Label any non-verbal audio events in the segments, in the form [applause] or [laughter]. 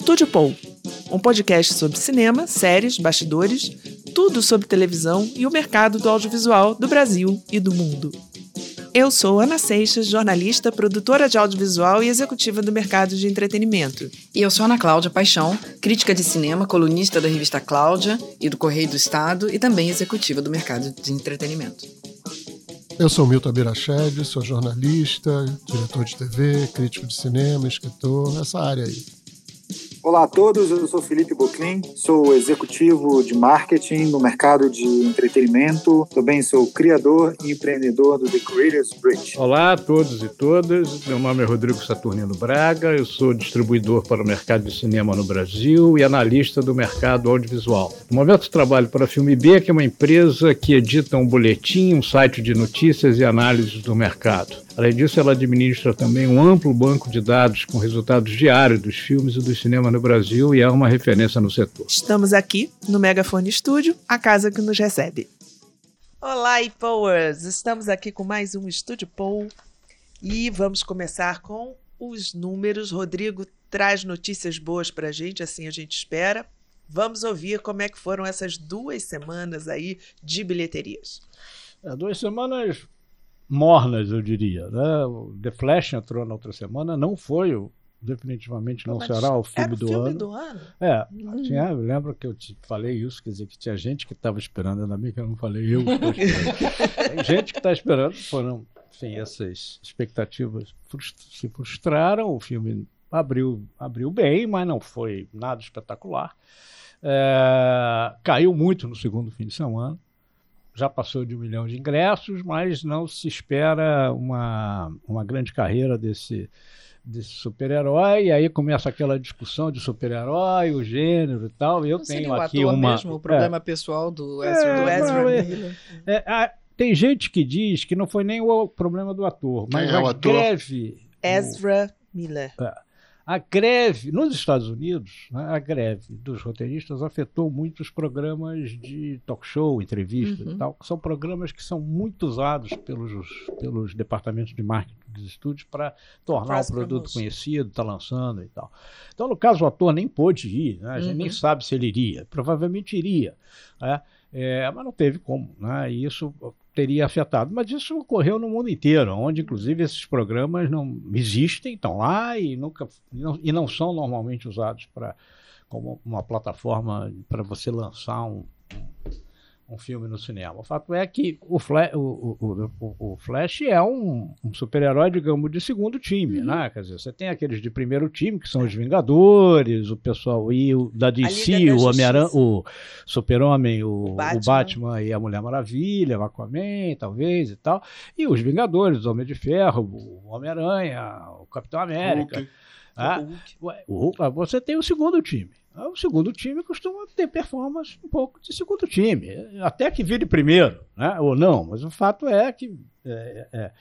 Estúdio Paul, um podcast sobre cinema, séries, bastidores, tudo sobre televisão e o mercado do audiovisual do Brasil e do mundo. Eu sou Ana Seixas, jornalista, produtora de audiovisual e executiva do mercado de entretenimento. E eu sou Ana Cláudia Paixão, crítica de cinema, colunista da revista Cláudia e do Correio do Estado e também executiva do mercado de entretenimento. Eu sou Milton Birached, sou jornalista, diretor de TV, crítico de cinema, escritor, essa área aí. Olá a todos, eu sou Felipe Boclin, sou executivo de marketing no mercado de entretenimento, também sou criador e empreendedor do The Creators Bridge. Olá a todos e todas, meu nome é Rodrigo Saturnino Braga, eu sou distribuidor para o mercado de cinema no Brasil e analista do mercado audiovisual. No momento trabalho para a Filme B, que é uma empresa que edita um boletim, um site de notícias e análises do mercado. Além disso, ela administra também um amplo banco de dados com resultados diários dos filmes e do cinema no Brasil e é uma referência no setor. Estamos aqui no Megafone Estúdio, a casa que nos recebe. Olá, e-Powers! Estamos aqui com mais um Estúdio Poll e vamos começar com os números. Rodrigo traz notícias boas para a gente, assim a gente espera. Vamos ouvir como é que foram essas duas semanas aí de bilheterias. É, duas semanas mornas, eu diria. Né? O The Flash entrou na outra semana, não foi o definitivamente não Mas será o filme, do, filme ano. do ano. É, hum. tinha, eu lembro que eu te falei isso, quer dizer, que tinha gente que estava esperando, ainda bem que eu não falei eu. [laughs] Tem gente que está esperando, foram, enfim, essas expectativas se frustraram, o filme abriu, abriu bem, mas não foi nada espetacular. É, caiu muito no segundo fim de semana já passou de um milhão de ingressos, mas não se espera uma, uma grande carreira desse, desse super-herói, e aí começa aquela discussão de super-herói, o gênero e tal. Eu não tenho aqui uma. Mesmo, o problema é, pessoal do Ezra, é, do Ezra não, é, é, a, tem gente que diz que não foi nem o problema do ator, mas a greve. Ezra Miller. É, a greve, nos Estados Unidos, né, a greve dos roteiristas afetou muito os programas de talk show, entrevista uhum. e tal, que são programas que são muito usados pelos, pelos departamentos de marketing dos estúdios para tornar o produto conhecido, tá lançando e tal. Então, no caso, o ator nem pôde ir, né, a gente uhum. nem sabe se ele iria, provavelmente iria, né, é, mas não teve como, né, e isso teria afetado. Mas isso ocorreu no mundo inteiro, onde inclusive esses programas não existem, estão lá e nunca não, e não são normalmente usados para como uma plataforma para você lançar um, um filme no cinema. O fato é que o Flash, o, o, o, Flash é um, um super-herói, digamos, de segundo time, uhum. né? Quer dizer, você tem aqueles de primeiro time, que são os Vingadores, o pessoal e o da DC, o Homem-Aranha, o Super-Homem, o, o, Batman. o, Batman. e a Mulher Maravilha, o Aquaman, talvez, e tal. E os Vingadores, o Homem de Ferro, o Homem-Aranha, o Capitão América. Hulk. Ah, Hulk. Você tem o segundo time. O segundo time costuma ter performance um pouco de segundo time, até que vire primeiro, né? ou não, mas o fato é que. É, é,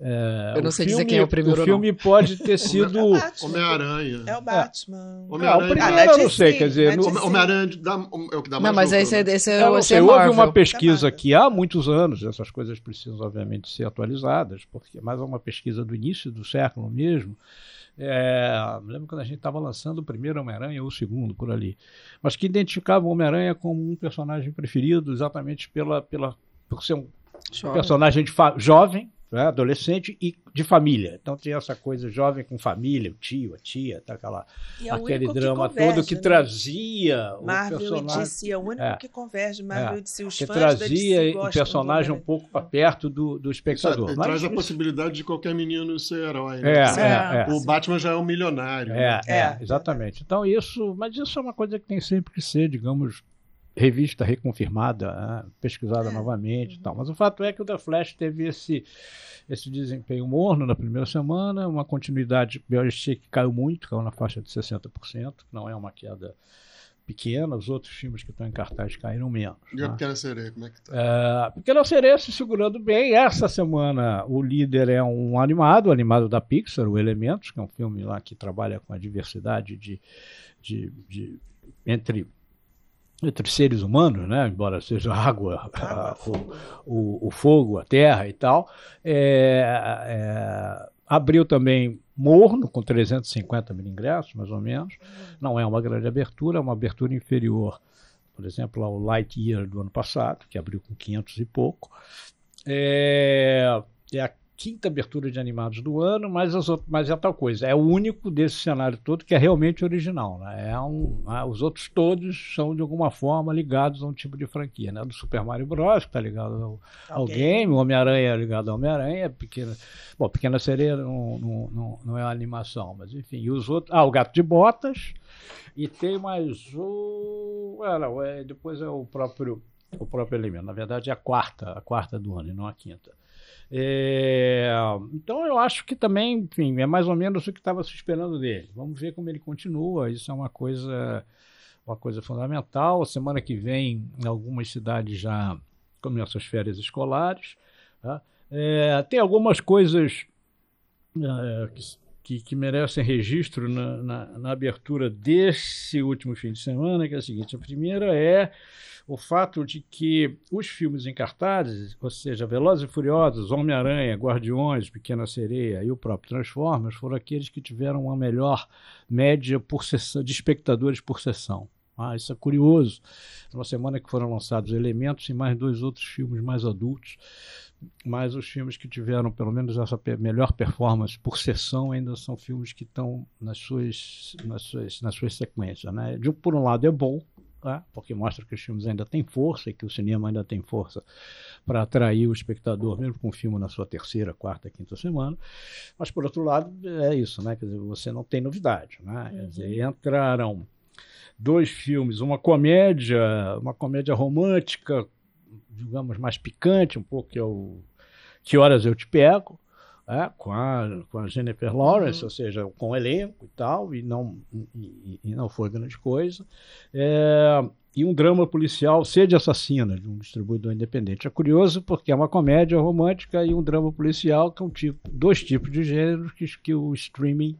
é, Eu não sei filme, dizer quem é o primeiro. O filme não. pode ter [laughs] sido. Homem-Aranha. É o Batman. É. Homem-Aranha. o primeiro eu não sei, quer dizer. Homem-Aranha é o que dá mais. Não, mas esse, é, esse é, esse é Houve uma pesquisa aqui há muitos anos, essas coisas precisam, obviamente, ser atualizadas, porque mas é uma pesquisa do início do século mesmo é, lembro quando a gente estava lançando o primeiro Homem-Aranha ou o segundo, por ali. Mas que identificava o Homem-Aranha como um personagem preferido exatamente pela, pela, por ser um jovem. personagem jovem, né, adolescente e de família. Então tinha essa coisa jovem com família, o tio, a tia, tá, aquela, é aquele drama converge, todo que né? trazia Marvel o personagem. e DC, é o único é, que converge Marvel é, e DC. Os que fãs trazia o personagem um pouco para perto do, do espectador. Isso, Mas, traz a possibilidade de qualquer menino ser herói. Né? É, é, o Batman já é um milionário. É, né? exatamente. Então isso, mas isso é uma coisa que tem sempre que ser, digamos, revista reconfirmada, né? pesquisada novamente e tal. Mas o fato é que o The Flash teve esse esse desempenho morno na primeira semana, uma continuidade, eu achei que caiu muito, caiu na faixa de 60%, não é uma queda pequena, os outros filmes que estão em cartaz caíram menos. E a né? Pequena Sereia, como é que tá? É, Pequena Sereia se segurando bem. Essa semana o líder é um animado, animado da Pixar, o Elementos, que é um filme lá que trabalha com a diversidade de, de, de entre entre seres humanos, né? embora seja água, a, [laughs] o, o, o, fogo, a terra e tal, é, é, abriu também morno, com 350 mil ingressos, mais ou menos. Não é uma grande abertura, é uma abertura inferior, por exemplo, ao Lightyear do ano passado, que abriu com 500 e pouco. É, é a quinta abertura de animados do ano, mas, as outras, mas é tal coisa. É o único desse cenário todo que é realmente original. Né? É um, né? Os outros todos são, de alguma forma, ligados a um tipo de franquia. Né? Do Super Mario Bros., que está ligado ao, ao okay. game, o Homem-Aranha é ligado ao Homem-Aranha, Pequena, bom, Pequena Sereia não, não, não, não é animação, mas enfim. E os outros. Ah, o Gato de Botas. E tem mais o. É, não, é, depois é o próprio o próprio elemento. Na verdade, é a quarta, a quarta do ano, e não a quinta. É, então eu acho que também, enfim, é mais ou menos o que estava se esperando dele. Vamos ver como ele continua. Isso é uma coisa, uma coisa fundamental. Semana que vem, em algumas cidades já começam as férias escolares. Tá? É, tem algumas coisas é, que, que, que, merecem registro na, na, na abertura desse último fim de semana, que é a seguinte: a primeira é o fato de que os filmes em cartazes, ou seja, Velozes e Furiosos, Homem-Aranha, Guardiões, Pequena Sereia e o próprio Transformers, foram aqueles que tiveram uma melhor média por sessão, de espectadores por sessão. Ah, isso é curioso. Numa semana que foram lançados Elementos e mais dois outros filmes mais adultos, mas os filmes que tiveram pelo menos essa melhor performance por sessão ainda são filmes que estão nas suas, nas suas, nas suas sequências. Né? De, por um lado é bom, né? porque mostra que os filmes ainda têm força e que o cinema ainda tem força para atrair o espectador, mesmo com o filme na sua terceira, quarta, quinta semana. Mas, por outro lado, é isso, né? Quer dizer, você não tem novidade. Né? Quer dizer, uhum. Dois filmes, uma comédia, uma comédia romântica, digamos, mais picante, um pouco, que é o Que Horas Eu Te Pego, é, com, a, com a Jennifer Lawrence, uhum. ou seja, com o elenco e tal, e não, e, e não foi grande coisa. É, e um drama policial, Sede Assassina, de um distribuidor independente. É curioso porque é uma comédia romântica e um drama policial, que é um tipo, dois tipos de gêneros que, que o streaming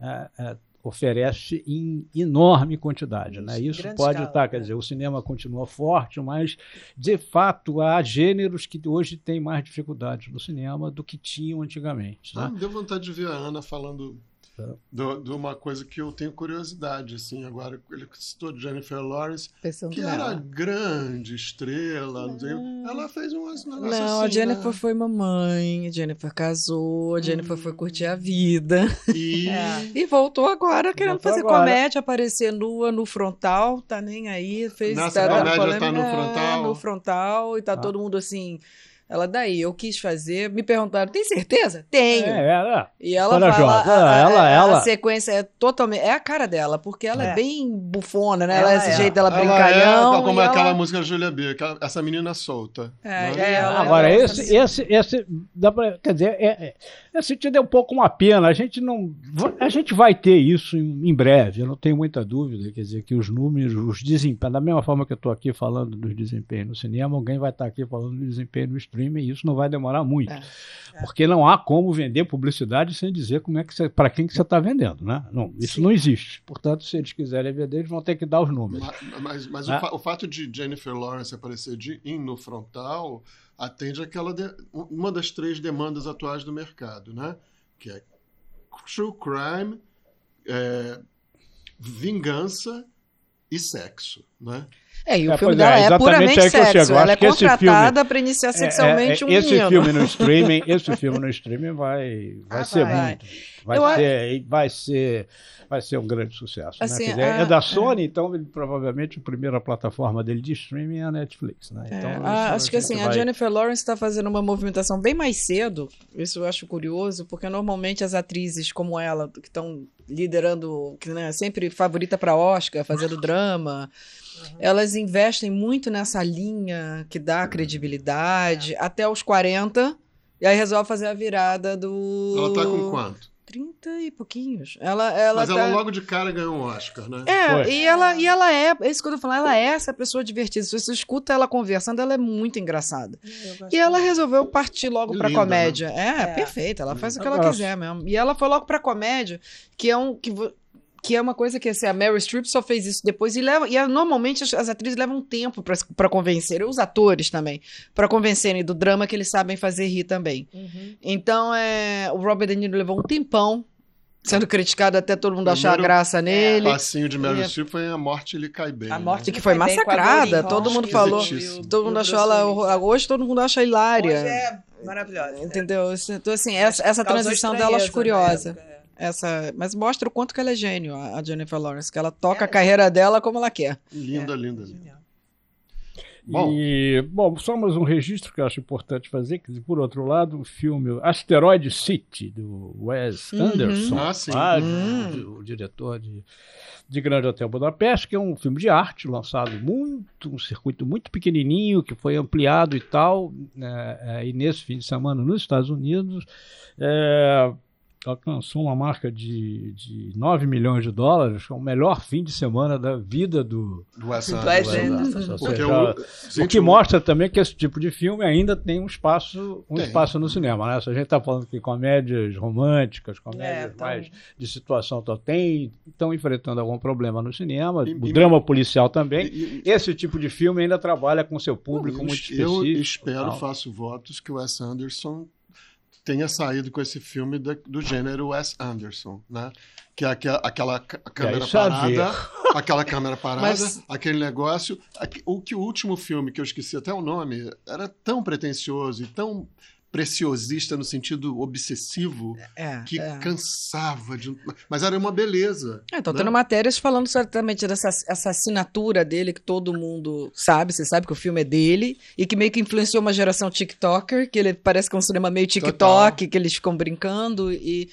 é, é oferece em enorme quantidade. Né? Isso pode estar, tá, quer dizer, o cinema continua forte, mas de fato há gêneros que hoje têm mais dificuldades no cinema do que tinham antigamente. Né? Ah, deu vontade de ver a Ana falando de uma coisa que eu tenho curiosidade, assim, agora ele citou Jennifer Lawrence, Pensando que nela. era grande estrela, não. ela fez umas negócios Não, assim, a Jennifer né? foi mamãe, a Jennifer casou, a Jennifer hum. foi curtir a vida. E, [laughs] é. [laughs] e voltou agora querendo voltou fazer agora. comédia, aparecer nua no frontal, tá nem aí, fez... Nessa tá, comédia tá no frontal? É, no frontal, e tá ah. todo mundo assim ela, daí, eu quis fazer. Me perguntaram, tem certeza? Tenho. É, ela. E ela fala. A, a, ela, ela. a sequência é totalmente. É a cara dela, porque ela é, é bem bufona, né? Ela, ela é esse é. jeito dela brincalhão. É, como é aquela música da Julia B, essa menina solta. É, é, ela, Agora, esse, assim. esse, esse. Dá pra, quer dizer, é, é, esse sentido é um pouco uma pena. A gente não. A gente vai ter isso em, em breve, eu não tenho muita dúvida. Quer dizer, que os números, os desempenhos, da mesma forma que eu estou aqui falando dos desempenhos no cinema, alguém vai estar aqui falando do desempenho no streaming streaming, e isso não vai demorar muito. É, é. Porque não há como vender publicidade sem dizer como é que para quem que você está vendendo, né? Não, isso Sim. não existe. Portanto, se eles quiserem vender, eles vão ter que dar os números. Mas, mas, mas é. o, fa o, fato de Jennifer Lawrence aparecer de in no frontal atende aquela de, uma das três demandas atuais do mercado, né? Que é true crime, é, vingança e sexo, né? É, e o é, filme dela é, é puramente sexo. Ela é contratada para iniciar é, sexualmente é, é, um esse menino. Filme no streaming, [laughs] esse filme no streaming vai, vai ah, ser vai. muito. Vai Eu ser, vai ser vai ser um grande sucesso. Né? Assim, né? a, é da Sony, então ele, provavelmente a primeira plataforma dele de streaming é a Netflix. Né? Então, é, a, acho que assim, vai... a Jennifer Lawrence está fazendo uma movimentação bem mais cedo, isso eu acho curioso, porque normalmente as atrizes como ela, que estão liderando, que né, sempre favorita para Oscar, fazendo drama, Uhum. Elas investem muito nessa linha que dá credibilidade é. até os 40 e aí resolve fazer a virada do. Ela tá com quanto? 30 e pouquinhos. Ela, ela Mas tá... ela logo de cara ganhou um Oscar, né? É, e ela, e ela é, é isso que eu tô falando, ela é essa pessoa divertida. Se você escuta ela conversando, ela é muito engraçada. E ela resolveu partir logo Linda, pra comédia. Né? É, é, perfeita, ela faz o que ela quiser mesmo. E ela foi logo pra comédia, que é um. Que, que é uma coisa que assim, a Meryl Streep só fez isso depois e leva e normalmente as, as atrizes levam tempo para convencer os atores também para convencerem do drama que eles sabem fazer rir também uhum. então é o Robert De Niro levou um tempão Sendo criticado até todo mundo achar graça é, nele. O passinho de Meryl Streep foi A Morte Lhe Cai Bem. A Morte né? que foi massacrada. Todo mundo falou. Todo mundo achou ela. Hoje todo mundo acha hilária. Hoje é maravilhosa. Entendeu? Então, assim, essa, essa transição dela acho curiosa. É. Essa, mas mostra o quanto que ela é gênio, a Jennifer Lawrence, que ela toca é. a carreira dela como ela quer. Linda, é. linda. Bom. E, bom, só mais um registro que eu acho importante fazer, que por outro lado, o filme Asteroid City, do Wes uhum. Anderson, ah, sim. Ah, uhum. o, diretor de, de Grande Hotel Budapeste, que é um filme de arte lançado muito, um circuito muito pequenininho, que foi ampliado e tal, né, e nesse fim de semana nos Estados Unidos, é, alcançou uma marca de, de 9 milhões de dólares, é o melhor fim de semana da vida do, do Wes Anderson. O, que mostra também que esse tipo de filme ainda tem um espaço, um espaço no cinema. Né? Se a gente está falando que comédias românticas, comédias é, mais de situação tem, estão enfrentando algum problema no cinema, e, o e, drama policial também. E, esse tipo de filme ainda trabalha com seu público muito específico. Eu espero, faço votos que o Wes Anderson tenha saído com esse filme da, do gênero Wes Anderson, né? Que é aquela, aquela câmera parada, [laughs] aquela câmera parada, Mas... aquele negócio. O que o último filme, que eu esqueci até o nome, era tão pretencioso e tão preciosista no sentido obsessivo é, que é. cansava de... mas era uma beleza é, tô né? tendo matérias falando certamente dessa essa assinatura dele que todo mundo sabe você sabe que o filme é dele e que meio que influenciou uma geração TikToker que ele parece que é um cinema meio TikTok Total. que eles ficam brincando e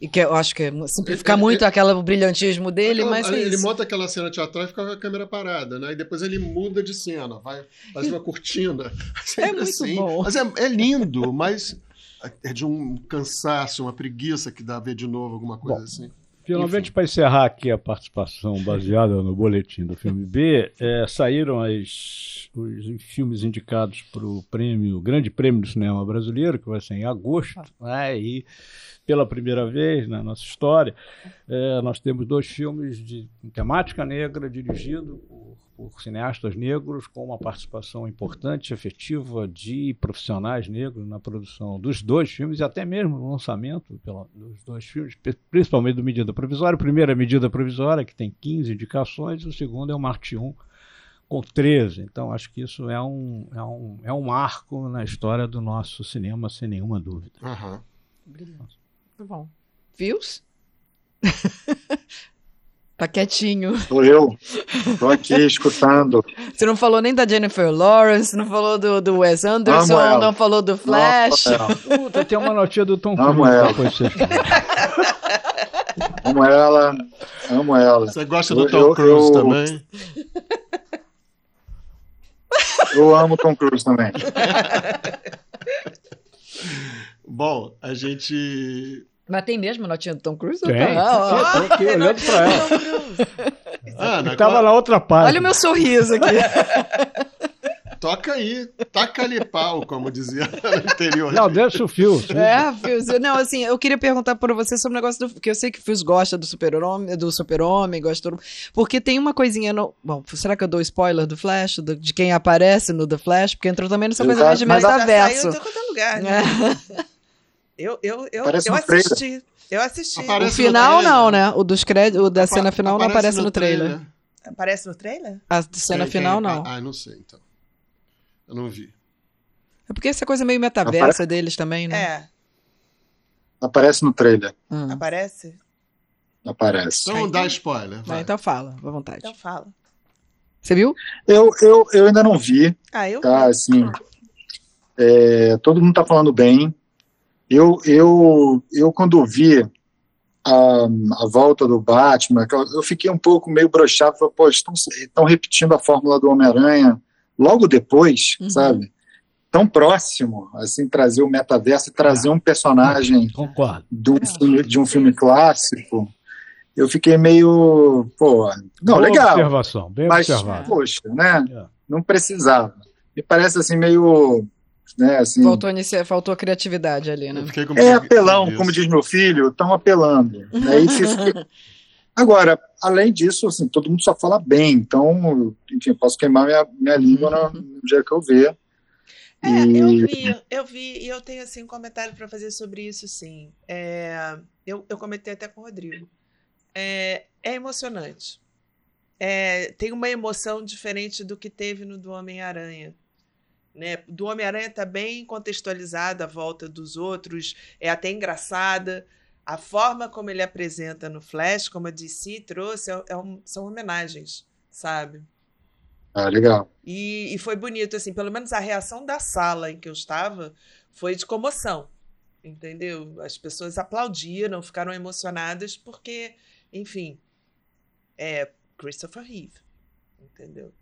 e que eu acho que é simplificar ele, muito ele, aquele brilhantismo dele, aquela, mas. É ele, monta aquela cena teatral e fica com a câmera parada, né? E depois ele muda de cena, vai fazer uma cortina. [laughs] É muito assim. bom. Mas é, é, lindo, mas é de um cansaço, uma preguiça que dá a ver de novo alguma coisa bom, assim. Finalmente, para encerrar aqui a participação baseada no boletim do filme B, é, saíram as, os filmes indicados para o prêmio, Grande Prêmio do Cinema Brasileiro, que vai ser em agosto, né, e pela primeira vez na nossa história, é, nós temos dois filmes de temática negra dirigidos por por cineastas negros, com uma participação importante, efetiva de profissionais negros na produção dos dois filmes e até mesmo no lançamento pela, dos dois filmes, principalmente do Medida Provisória. A primeira Medida Provisória, que tem 15 indicações, o segundo é o Marte 1, com 13. Então, acho que isso é um, é um, é um marco na história do nosso cinema, sem nenhuma dúvida. Uhum. Brilhante. Muito bom. Views? Tá quietinho. Sou eu. Tô aqui [laughs] escutando. Você não falou nem da Jennifer Lawrence, não falou do, do Wes Anderson, não falou do Flash. Puta, tem uma notícia do Tom Cruise. Amo ela. amo ela. Amo ela. Você gosta do eu, Tom Cruise eu, também? Eu amo Tom Cruise também. Bom, a gente mas tem mesmo a notinha do Tom Cruise? Tem. Ah, Tô aqui olhando pra ela. Ah, na Tava na outra parte. Olha o meu sorriso aqui. [laughs] Toca aí, taca-lhe pau, como dizia no anterior. Não, deixa o fio. É, Fios. Não, assim, eu queria perguntar para você sobre o negócio do. que eu sei que o Fios gosta do super-homem, do super-homem, gosta do. Porque tem uma coisinha no. Bom, será que eu dou spoiler do Flash, do, de quem aparece no The Flash? Porque entrou também nessa coisa mais de metaverso. Saiu em lugar, né? É. [laughs] Eu, eu, eu, eu assisti. Eu assisti. Aparece o final não, né? O dos créditos, o da Apa cena final não aparece no, no trailer. trailer. Aparece no trailer? A cena tem, final tem, não. Ah, não sei então. Eu não vi. É porque essa coisa meio metaversa Apare... deles também, né? É. Aparece no trailer. Hum. Aparece? Aparece. Então não dá spoiler. Vai. então fala, à vontade. Então fala. Você viu? Eu, eu, eu ainda não vi. Ah, eu tá. Assim, é, todo mundo tá falando bem. Eu, eu, eu quando vi a, a volta do Batman, eu fiquei um pouco meio broxado, falei, pô, estão, estão repetindo a fórmula do Homem-Aranha logo depois, uhum. sabe? Tão próximo, assim, trazer o metaverso e trazer um personagem Concordo. De, um filme, de um filme clássico. Eu fiquei meio, pô, não, Boa legal. observação, bem mas, observado. poxa, né? É. Não precisava. Me parece assim meio né, assim, faltou, inicia, faltou criatividade ali, né? É apelão, como diz meu filho, estão apelando. [laughs] Né, Agora, além disso, assim, todo mundo só fala bem, então, enfim, posso queimar minha, minha língua no, no dia que eu ver. É, e... eu vi, eu vi, e eu tenho assim um comentário para fazer sobre isso, sim. É, eu, eu comentei até com o Rodrigo. É, é emocionante. É, tem uma emoção diferente do que teve no do Homem-Aranha. Né? Do Homem-Aranha está bem contextualizada a volta dos outros, é até engraçada. A forma como ele apresenta no Flash, como a DC trouxe, é, é um, são homenagens, sabe? Ah, legal. E, e foi bonito, assim, pelo menos a reação da sala em que eu estava foi de comoção, entendeu? As pessoas aplaudiram, ficaram emocionadas, porque, enfim, é Christopher Reeve, entendeu?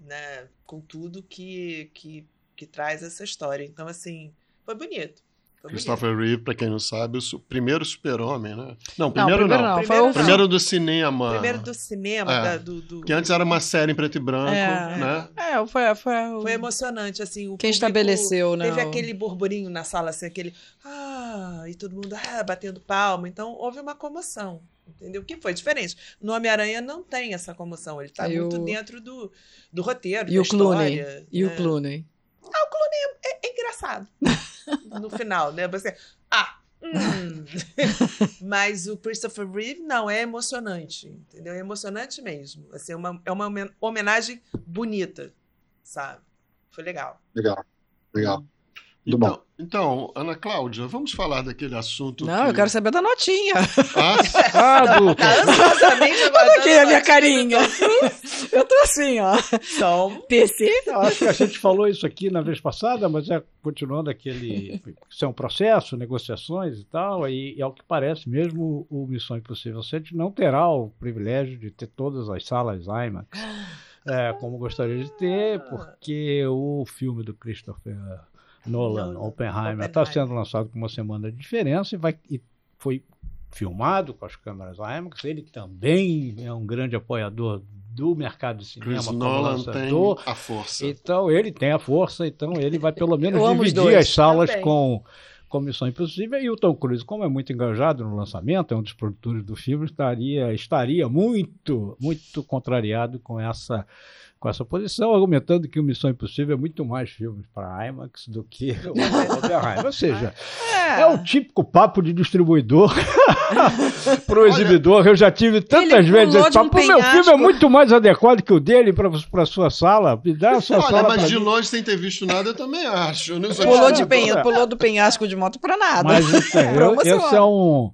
Né? Com tudo que, que, que traz essa história. Então, assim, foi bonito. Christopher Reeve, para quem não sabe, o primeiro super-homem, né? Não, primeiro não. Primeiro, não. Primeiro, não. primeiro do cinema. Primeiro do cinema. É. Da, do, do, que antes era uma série em preto e branco, é. né? É, foi... Foi, foi emocionante, assim. quem público, estabeleceu, né? Teve aquele burburinho na sala, assim, aquele... Ah, e todo mundo ah, batendo palma. Então, houve uma comoção, entendeu? Que foi diferente. No Homem-Aranha não tem essa comoção. Ele está muito o... dentro do, do roteiro, e da o Clooney. História, e né? o Clooney. Ah, o Clooney é, é engraçado. no [laughs] final, né? Você, ah, hum. [laughs] mas o Christopher Reeve não é emocionante, entendeu? É emocionante mesmo. Assim, é uma, é uma homenagem bonita, sabe? Foi legal. Legal, legal. Então, então, Ana Cláudia, vamos falar daquele assunto. Não, que... eu quero saber da notinha. Ah, [laughs] ah do... tá ansiosamente Olha aqui a minha carinha. eu tô assim, ó. Então, PC. Eu acho que a gente falou isso aqui na vez passada, mas é continuando aquele. Isso é um processo, negociações e tal, e, e ao que parece, mesmo o Missão Impossível 7 não terá o privilégio de ter todas as salas IMAX. É, como gostaria de ter, porque o filme do Christopher Nolan, Oppenheimer, está sendo lançado com uma semana de diferença e, vai, e foi filmado com as câmeras IMAX. Ele também é um grande apoiador do mercado de cinema Chris Nolan tem a força. Então ele tem a força, então ele vai pelo menos dividir as salas também. com com Missão Impossível e o Tom Cruise, como é muito engajado no lançamento, é um dos produtores do filme, estaria estaria muito muito contrariado com essa com essa posição, argumentando que o Missão Impossível é muito mais filmes para IMAX do que [laughs] o Oppenheimer. Ou seja, é. é o típico papo de distribuidor [laughs] para o exibidor. Eu já tive tantas vezes esse papo. O meu filme é muito mais adequado que o dele para a sua sala. Me dá a sua Olha, sala mas de mim. longe, sem ter visto nada, eu também acho. Pulou, de penha, pulou do penhasco de moto para nada. Mas [laughs] eu, esse é um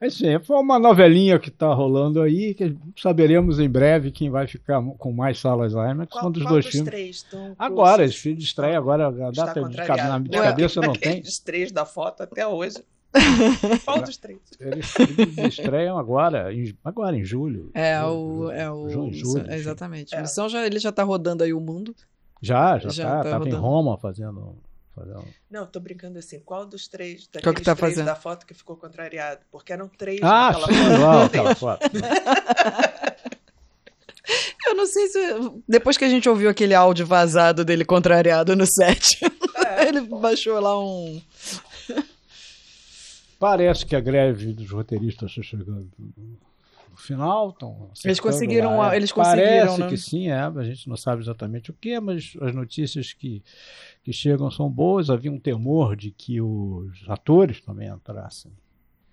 Assim, foi uma novelinha que está rolando aí, que saberemos em breve quem vai ficar com mais salas IMAX. Qual, dos qual dois dos filmes. Três agora, esse filme de estreia, agora a data de, na minha cabeça não tem. Os três da foto até hoje. [laughs] Qual dos três? Eles, eles estreiam agora, em, agora em julho. É o. É o julho, julho, exatamente. É. Missão já, ele já está rodando aí o mundo. Já, já, já tá. Estava em Roma fazendo um... Não, tô brincando assim. Qual dos três, daqueles Qual que tá três fazendo? da foto que ficou contrariado? Porque eram três ah, naquela foto. Foto. [laughs] Eu não sei se. Depois que a gente ouviu aquele áudio vazado dele contrariado no set, é. [laughs] ele baixou lá um. Parece que a greve dos roteiristas está chegando no final. Estão eles conseguiram. Lá. Eles conseguiram. Parece né? que sim, é. A gente não sabe exatamente o que, mas as notícias que que chegam são boas. Havia um temor de que os atores também entrassem.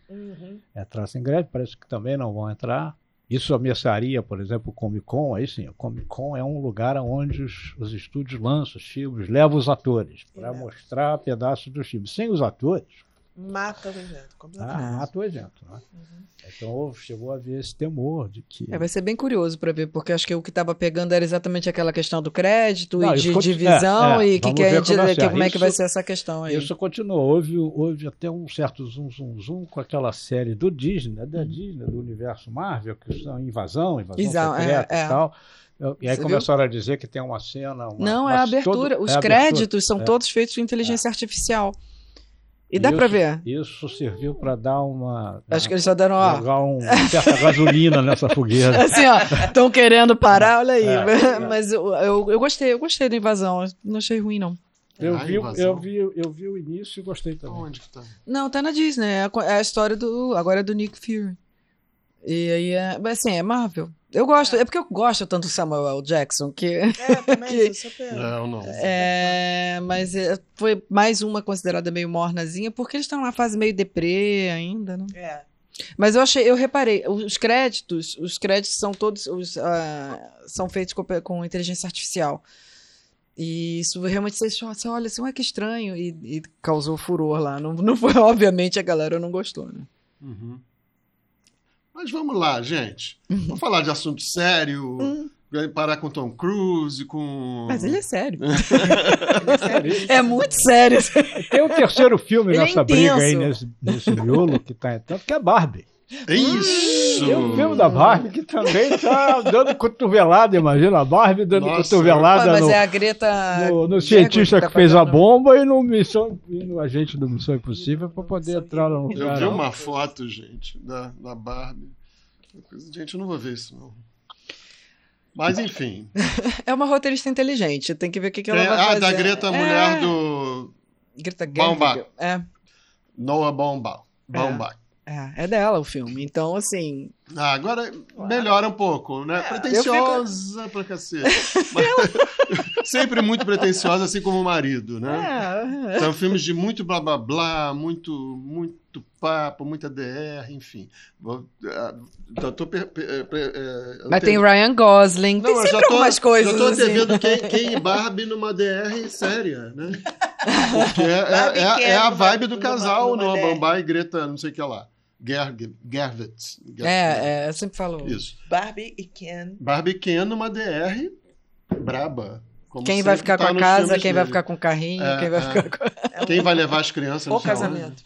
Uhum. Entrassem em greve, parece que também não vão entrar. Isso ameaçaria, por exemplo, o Comic Con. Aí sim, o Comic Con é um lugar onde os, os estúdios lançam os filmes, levam os atores para mostrar pedaços dos filmes. Sem os atores, Mata o evento, completamente. Ah, mata o evento. Né? Uhum. Então chegou a haver esse temor de que. É, vai ser bem curioso para ver, porque acho que o que estava pegando era exatamente aquela questão do crédito Não, e de divisão é, é, e que, que, é, como, que, como é que vai ser essa questão aí. Isso continuou. Houve, houve até um certo zoom, zoom, zoom com aquela série do Disney, né, da uhum. Disney, do universo Marvel, que são invasão, invasão Exato, secreta é, e é. tal. E aí Você começaram viu? a dizer que tem uma cena. Uma, Não, é a abertura. Todo, Os é créditos abertura. são todos feitos com inteligência artificial. E dá para ver. Isso serviu para dar uma. Acho que eles só deram, ó. Jogar um, certa gasolina nessa fogueira. [laughs] Assim, ó. Estão querendo parar, olha aí. [laughs] É, Mas eu, eu, eu, gostei, eu gostei da invasão. Não achei ruim, não. Eu, vi, eu, vi, eu vi o início e gostei também. Onde que tá? Não, tá na Disney. É a, é a história do. Agora é do Nick Fury. E aí é. Assim, é Marvel. Eu gosto, é porque eu gosto tanto do Samuel L. Jackson que. É, [laughs] também, que- sou super. Não, não. É, mas é, foi mais uma considerada meio mornazinha, porque eles estão numa fase meio deprê ainda, né? É. Mas eu achei, eu reparei, os créditos, os créditos são todos, os, ah, são feitos com, com inteligência artificial. E isso realmente você, você olha assim, ué, que estranho, e, e causou furor lá. Não, não foi, [laughs] obviamente, a galera não gostou, né? Uhum. Mas vamos lá, gente. Vamos falar de assunto sério. Parar com Tom Cruise, com. Mas ele é sério. [laughs] É, É muito sério. Tem o terceiro filme Ele é nessa briga aí, nesse, nesse miolo que tá entrando, que é Barbie. É Isso! Tem o filme da Barbie que também tá dando cotovelada, imagina a Barbie dando Nossa. cotovelada mas no, é a Greta. no, no cientista tá que fez a bomba e no, missão, e no agente do Missão Impossível para poder entrar no Eu lugar. vi uma foto, gente, da, da Barbie. Gente, eu não vou ver isso, não. Mas, enfim. [laughs] É uma roteirista inteligente, tem que ver o que, que ela Tem- vai ah, fazer. da Greta, a É. mulher do Greta. Gerwig. É, Noah Baumbach. Baumbach. é, é dela o filme. Então, assim, Ah, agora melhora um pouco, né? Pretenciosa pra cacete. Mas- [laughs] sempre muito pretenciosa, assim como o marido, né? é, São filmes de muito blá blá blá, muito, muito papo, muita DR, enfim. Eu tô per- per- per- eh, eu mas te- tem Ryan Gosling, Não, tem eu sempre já tô, algumas coisas. Já tô assim. devendo quem, quem Barbie numa DR séria, né? [laughs] Porque é, é- é- é é a numa- vibe do numa- casal, numa. Baumbach e Greta, não sei o que lá. Gerg- Gerwitz. É, é, eu sempre falo. Isso. Barbie e Ken. Barbie Ken numa DR braba. como Quem vai ficar tá com a casa, quem vai dele. ficar com o carrinho, É, quem vai é. ficar com. É Quem vai levar as crianças onde. casamento.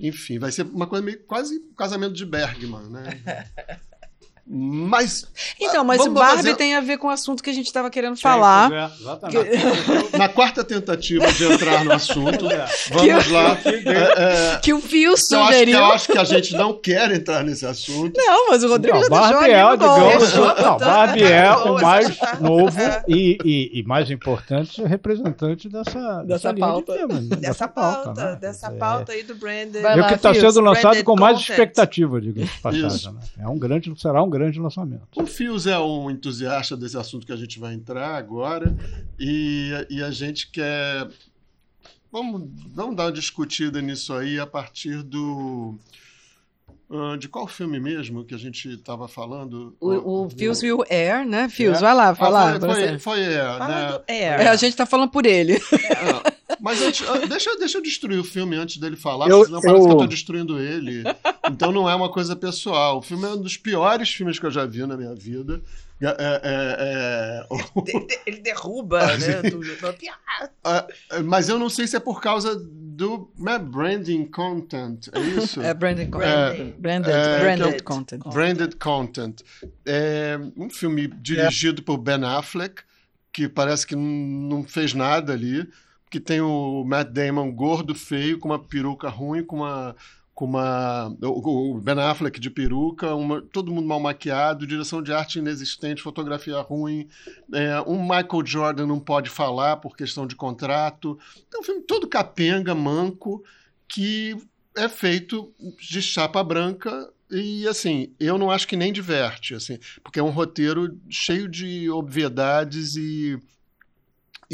Enfim, vai ser uma coisa meio quase um casamento de Bergman, né? [laughs] Mas Então, mas o Barbie fazer- tem a ver com o assunto que a gente estava querendo falar. É, exatamente. [laughs] na quarta tentativa de entrar no assunto, É. vamos lá. [laughs] É, é, Que o Fio eu, acho que, sugeriu. eu acho que a gente não quer entrar nesse assunto. Não, mas o Rodrigo Não, já deixou Barbie ali é, gol. digamos, não, Barbie é [laughs] o mais novo e, e, e mais importante representante dessa, Dessa linha de pauta. tema, né? Dessa pauta, né? dessa É, pauta aí do Brandon. E o que está sendo lançado branded com mais expectativa, diga-se de passagem. Né? É um grande, será um grande lançamento. O Fios é um entusiasta desse assunto que a gente vai entrar agora e, e a gente quer. Vamos, vamos dar uma discutida nisso aí a partir do. ah, de qual filme mesmo que a gente estava falando? O, o Fios viu Air, né? Fios, É. vai lá, Ah, fala. foi, você. foi, foi, é, Fala né? do Air. É, a gente tá falando por ele. Ah, Mas antes, deixa, deixa eu destruir o filme antes dele falar, Eu- senão parece eu- que eu tô destruindo ele. Então não é uma coisa pessoal. O filme é um dos piores filmes que eu já vi na minha vida. É, é, é, de- Ele derruba, [laughs] né? tudo. ah, mas eu não sei se é por causa do né, branding content, é isso? É branded content. Branding. Branded, É, branded content. Branded Content. É um filme dirigido por Ben Affleck, que parece que não fez nada ali, que tem o Matt Damon gordo, feio, com uma peruca ruim, com uma com uma o Ben Affleck de peruca, uma- todo mundo mal maquiado, direção de arte inexistente, fotografia ruim, é, um Michael Jordan não pode falar por questão de contrato. É um filme todo capenga, manco, que é feito de chapa branca e assim, eu não acho que nem diverte, assim, porque é um roteiro cheio de obviedades e,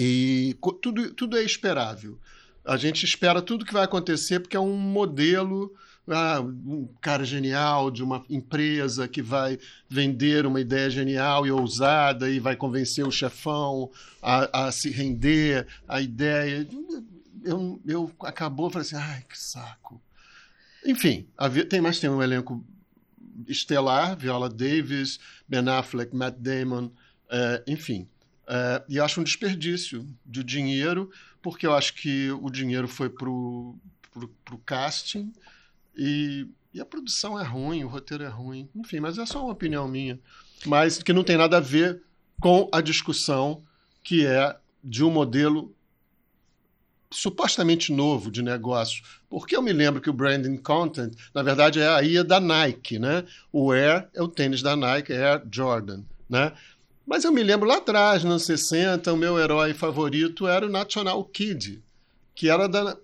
e tudo, tudo é esperável. A gente espera tudo que vai acontecer porque é um modelo, ah, um cara genial de uma empresa que vai vender uma ideia genial e ousada e vai convencer o chefão a, a se render à ideia. Eu, eu acabou, falei assim, ai, que saco. Enfim, tem mais tem um elenco estelar, Viola Davis, Ben Affleck, Matt Damon, eh, enfim. Eh, e acho um desperdício de dinheiro, porque eu acho que o dinheiro foi pro, pro, pro casting e, e a produção é ruim, o roteiro é ruim. Enfim, mas é só uma opinião minha. Mas que não tem nada a ver com a discussão que é de um modelo supostamente novo de negócio. Porque eu me lembro que o branding content, na verdade, é a IA da Nike, né? O Air é o tênis da Nike, Air Jordan, né? Mas eu me lembro lá atrás, nos 60, o meu herói favorito era o National Kid, que era da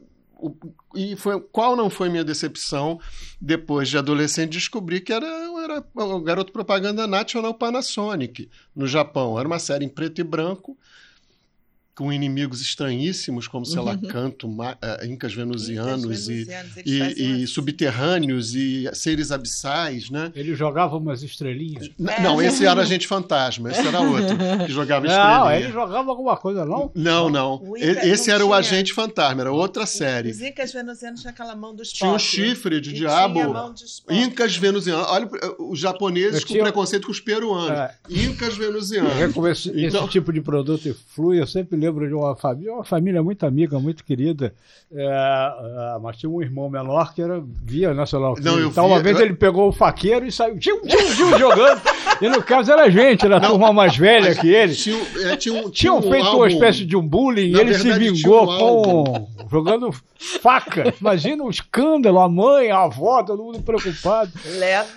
e foi qual não foi minha decepção depois de adolescente descobrir que era era o garoto propaganda National Panasonic, no Japão. Era uma série em preto e branco, com inimigos estranhíssimos, como, sei lá, uhum. canto, uh, incas venusianos, e, e, e, subterrâneos e seres abissais, né? Ele jogava umas estrelinhas. É. Não, esse era Agente Fantasma, esse era outro que jogava estrelinhas. Não, ele jogava alguma coisa, não? Não, não. esse era o Agente Fantasma, era outra série. Os incas venusianos tinham aquela mão dos Tinha um chifre de diabo. Incas venusianos. Olha os japoneses eu com tinha... preconceito com os peruanos. É. Incas venusianos. Esse, então... esse tipo de produto flui, eu sempre lembro de uma família, uma família muito amiga, muito querida, é, é, mas tinha um irmão menor que era via Nacional. Não, eu então, via, uma vez eu... ele pegou o faqueiro e saiu tchum, tchum, tchum, jogando. E no caso era a gente, era a turma mais velha que ele. Tinha, é, tinha um, Tinham um feito álbum. uma espécie de um bullying e ele verdade, se vingou um com jogando faca. Imagina o um escândalo, a mãe, a avó, todo mundo preocupado. Leva,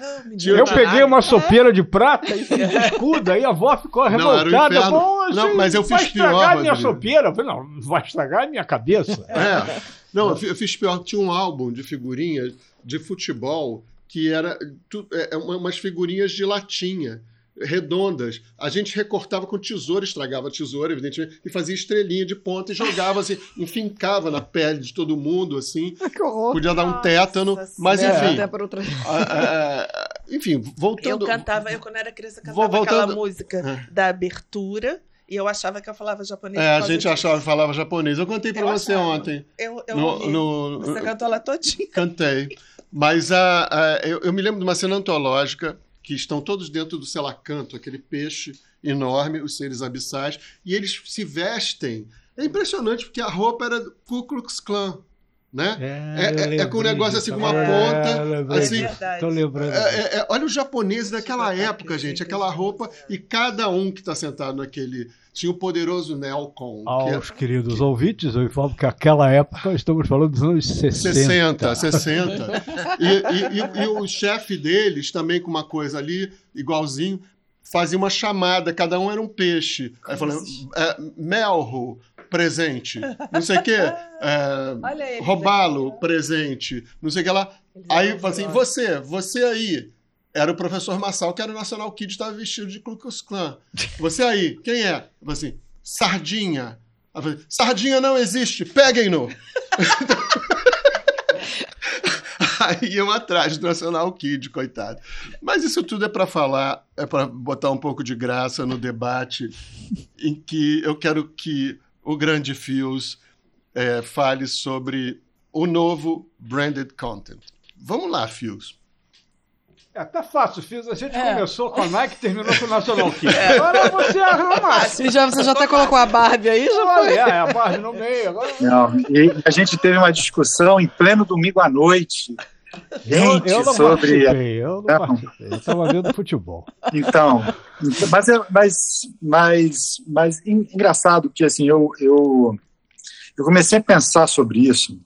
Eu peguei uma sopeira de prata e escudo, aí a avó ficou revoltada. Não, não, mas eu fiz pior minha sopeira. Eu falei, não, vai estragar a minha cabeça. [laughs] É. Não, eu fiz pior. Tinha um álbum de figurinhas de futebol que era é, é umas figurinhas de latinha redondas. A gente recortava com tesoura, estragava a tesoura, evidentemente, e fazia estrelinha de ponta e jogava assim, [laughs] enfincava na pele de todo mundo, assim. [laughs] Podia dar um tétano, Nossa, mas enfim. É, enfim, voltando. Eu cantava, eu quando era criança cantava voltando, aquela música é. da abertura e eu achava que eu falava japonês. É, a gente disso. achava que falava japonês. Eu cantei para você achava. ontem. Eu, eu no, no, Você cantou ela todinha. Cantei. Mas a, a eu, eu, me lembro de uma cena antológica que estão todos dentro do selacanto, aquele peixe enorme, os seres abissais, e eles se vestem. É impressionante, porque a roupa era Ku Klux Klan né? É, é, é, com um negócio assim, com uma ponta. É, assim, Tô lembrando. É, é, olha os japoneses daquela época, gente, aquela roupa, e cada um que está sentado naquele. Tinha o poderoso Nelcon. Aos que queridos que... ouvintes, eu informo que aquela época estamos falando dos anos 60. 60, 60. e, e, e, e o chefe deles, também com uma coisa ali, igualzinho, fazia uma chamada, cada um era um peixe. Aí falando, é, Melro, presente. Não sei o quê. É, [laughs] Roubá-lo, presente. Não sei o que lá. Aí, assim, você, você aí. Era o professor Massal, que era o National Kid, estava vestido de Ku Klux Klan. Você aí, quem é? Eu assim, Sardinha. Falei, Sardinha não existe, peguem-no! [laughs] aí iam atrás do National Kid, coitado. Mas isso tudo é para falar, é para botar um pouco de graça no debate, em que eu quero que o grande Fios é, fale sobre o novo branded content. Vamos lá, Fios. É, tá fácil, Fios. A gente é. começou com a Nike e terminou com o National [laughs] Kid. É. Agora você arruma. Você já, você já até colocou a Barbie aí? Já foi. É, a Barbie no meio. Agora... Não, e a gente teve uma discussão em pleno domingo à noite Gente, eu, eu não sobre. Participei, eu não, não. participei, eu estava vendo futebol. Então, mas, é, mas, mas, mas engraçado que assim, eu, eu, eu comecei a pensar sobre isso.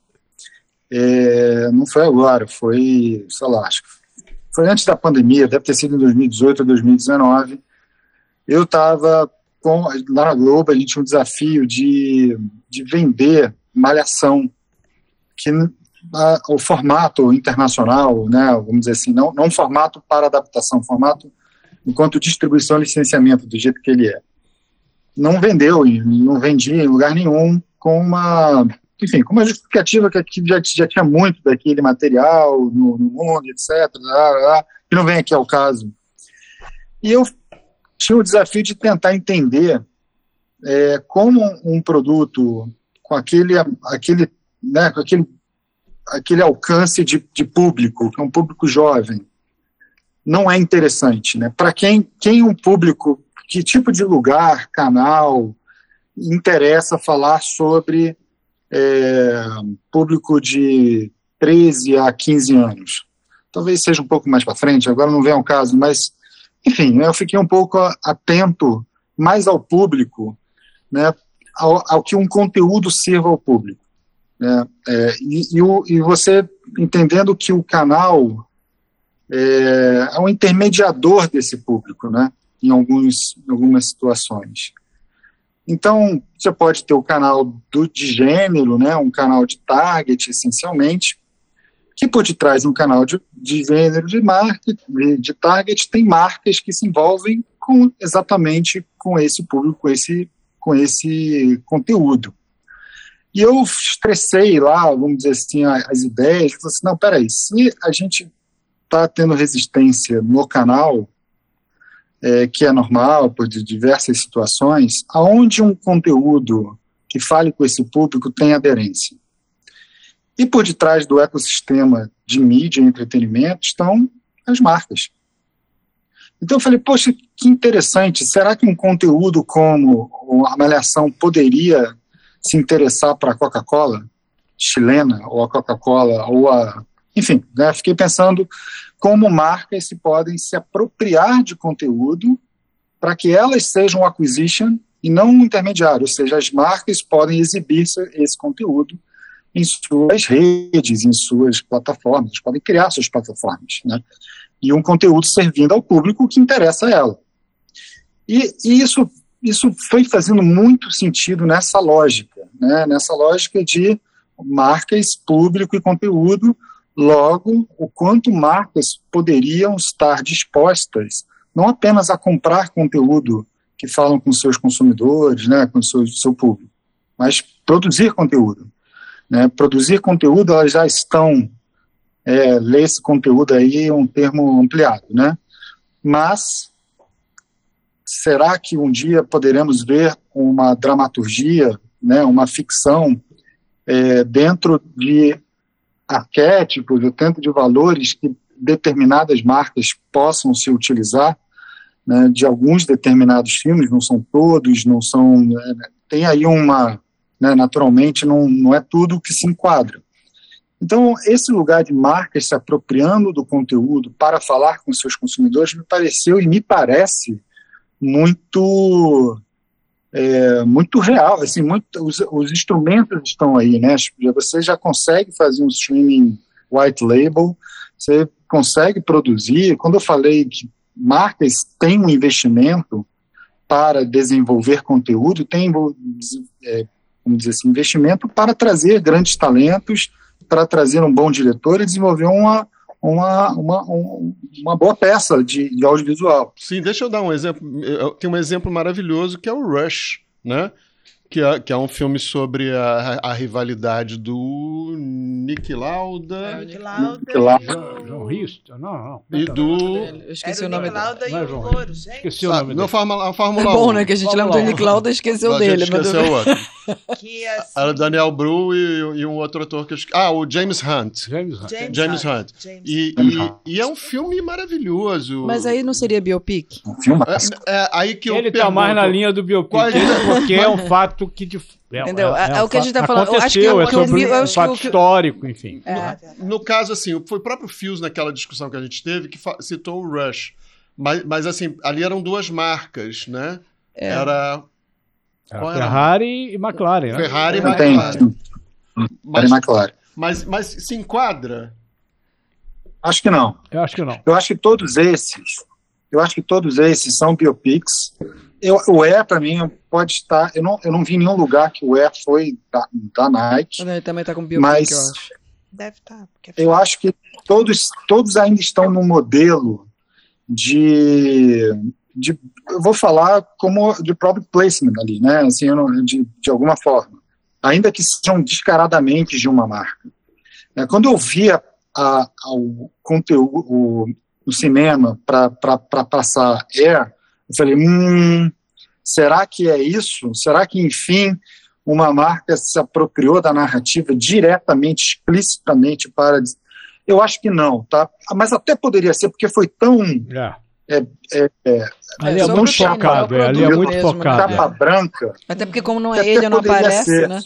É, não foi agora, foi, sei lá, acho que foi antes da pandemia, deve ter sido em 2018 ou 2019. Eu estava lá na Globo, a gente tinha um desafio de, de vender malhação, que a, formato internacional, né, vamos dizer assim, não, não formato para adaptação, formato enquanto distribuição e licenciamento, do jeito que ele é. Não vendeu, não vendia em lugar nenhum, com uma, enfim, com uma justificativa que aqui já, já tinha muito daquele material no, no mundo, etc., que não vem aqui ao caso. E eu tinha o desafio de tentar entender é, como um produto com aquele, aquele, né, com aquele aquele alcance de, de público, que é um público jovem, não é interessante. Né? Para quem, quem um público, que tipo de lugar, canal, interessa falar sobre é, público de 13 a 15 anos? Talvez seja um pouco mais para frente, agora não vem ao caso, mas, enfim, eu fiquei um pouco atento mais ao público, né, ao, ao que um conteúdo sirva ao público. Né? É, e, e, o, e, você entendendo que o canal é, é um intermediador desse público, né? em, alguns, em algumas situações. Então, você pode ter o canal do, de gênero, né? um canal de target, essencialmente, que por detrás de um canal de, de gênero de market, de target, tem marcas que se envolvem com exatamente com esse público, com esse, com esse conteúdo. E eu estressei lá, vamos dizer assim, as ideias, falei assim, não, peraí, se a gente está tendo resistência no canal, é, que é normal por diversas situações, aonde um conteúdo que fale com esse público tem aderência. E por detrás do ecossistema de mídia e entretenimento estão as marcas. Então eu falei, poxa, que interessante, será que um conteúdo como a Malhação poderia se interessar para a Coca-Cola chilena, ou a Coca-Cola, ou a. Enfim, né, fiquei pensando como marcas se podem se apropriar de conteúdo para que elas sejam acquisition e não um intermediário, ou seja, as marcas podem exibir esse conteúdo em suas redes, em suas plataformas, podem criar suas plataformas, né? E um conteúdo servindo ao público que interessa a ela. E, e isso, isso foi fazendo muito sentido nessa lógica, né? Nessa lógica de marcas, público e conteúdo, logo, o quanto marcas poderiam estar dispostas não apenas a comprar conteúdo que falam com seus consumidores, né, com seu, seu público, mas produzir conteúdo. Né? Produzir conteúdo, elas já estão, é, ler esse conteúdo aí um termo ampliado, né? Mas será que um dia poderemos ver uma dramaturgia, né, uma ficção é, dentro de arquétipos, dentro de valores que determinadas marcas possam se utilizar né, de alguns determinados filmes, não são todos, não são. Né, tem aí uma né, naturalmente não, não é tudo que se enquadra. Então, esse lugar de marcas se apropriando do conteúdo para falar com seus consumidores me pareceu e me parece muito é, muito real, assim, muito, os, os, instrumentos estão aí, né? Você já consegue fazer um streaming white label, você consegue produzir. Quando eu falei que marcas têm um investimento para desenvolver conteúdo, tem é, dizer assim, investimento para trazer grandes talentos, para trazer um bom diretor e desenvolver uma, uma, uma, uma boa peça de, de audiovisual. Sim, deixa eu dar um exemplo. Tem um exemplo maravilhoso que é o Rush, né? Que é, que é um filme sobre a, a rivalidade do Nick Lauda. É, Nick Lauda. Nick Lauda. João Risto? Não, não. E do. Eu esqueci o nome dele. Lauda e o Louro, gente. Esqueci o nome dele. Fórmula, a Fórmula é bom, né? Que a gente lembra do Nick Lauda e esqueceu dele. Esqueceu o outro. [laughs] que, assim... Era o Daniel Bru e, e, um outro ator que eu esqueci. Ah, o James Hunt. James Hunt. James, James Hunt. Hunt. James e, e, e, é um filme maravilhoso. Mas aí não seria biopic? Um filme é, é, aí que Ele eu tá mais na linha do biopic, porque é um [laughs] fato que de é, Entendeu? É, é, é o que a gente está falando. Eu acho que, é sobre um fato que, histórico, enfim. É. No, no, caso, assim, foi o próprio Fios naquela discussão que a gente teve que citou o Rush. Mas, mas, assim, ali eram duas marcas, né? É. Era... era Ferrari e McLaren, né? Ferrari e McLaren. Mas, McLaren. Mas, mas se enquadra? Acho que não. Eu acho que não. Eu acho que todos esses, eu acho que todos esses são biopics eu, o E, para mim, pode estar. Eu não, eu não vi nenhum lugar que o E foi da, da Nike. Ele também está com biopic, mas eu acho. Deve estar. Tá, eu acho que todos, todos ainda estão no modelo de, de. Eu vou falar como de product placement ali, né? Assim, não, de, de alguma forma. Ainda que sejam descaradamente de uma marca. É, quando eu via a, a, o conteúdo, o, o cinema para passar Air eu falei, hum, será que é isso? Será que, enfim, uma marca se apropriou da narrativa diretamente, explicitamente para. Eu acho que não, tá? Mas até poderia ser, porque foi tão. É. É, é, é, ali é, muito focado, é, ali é muito mesmo, focado. Capa branca. Até porque, como não é ele, não aparece, ser. né?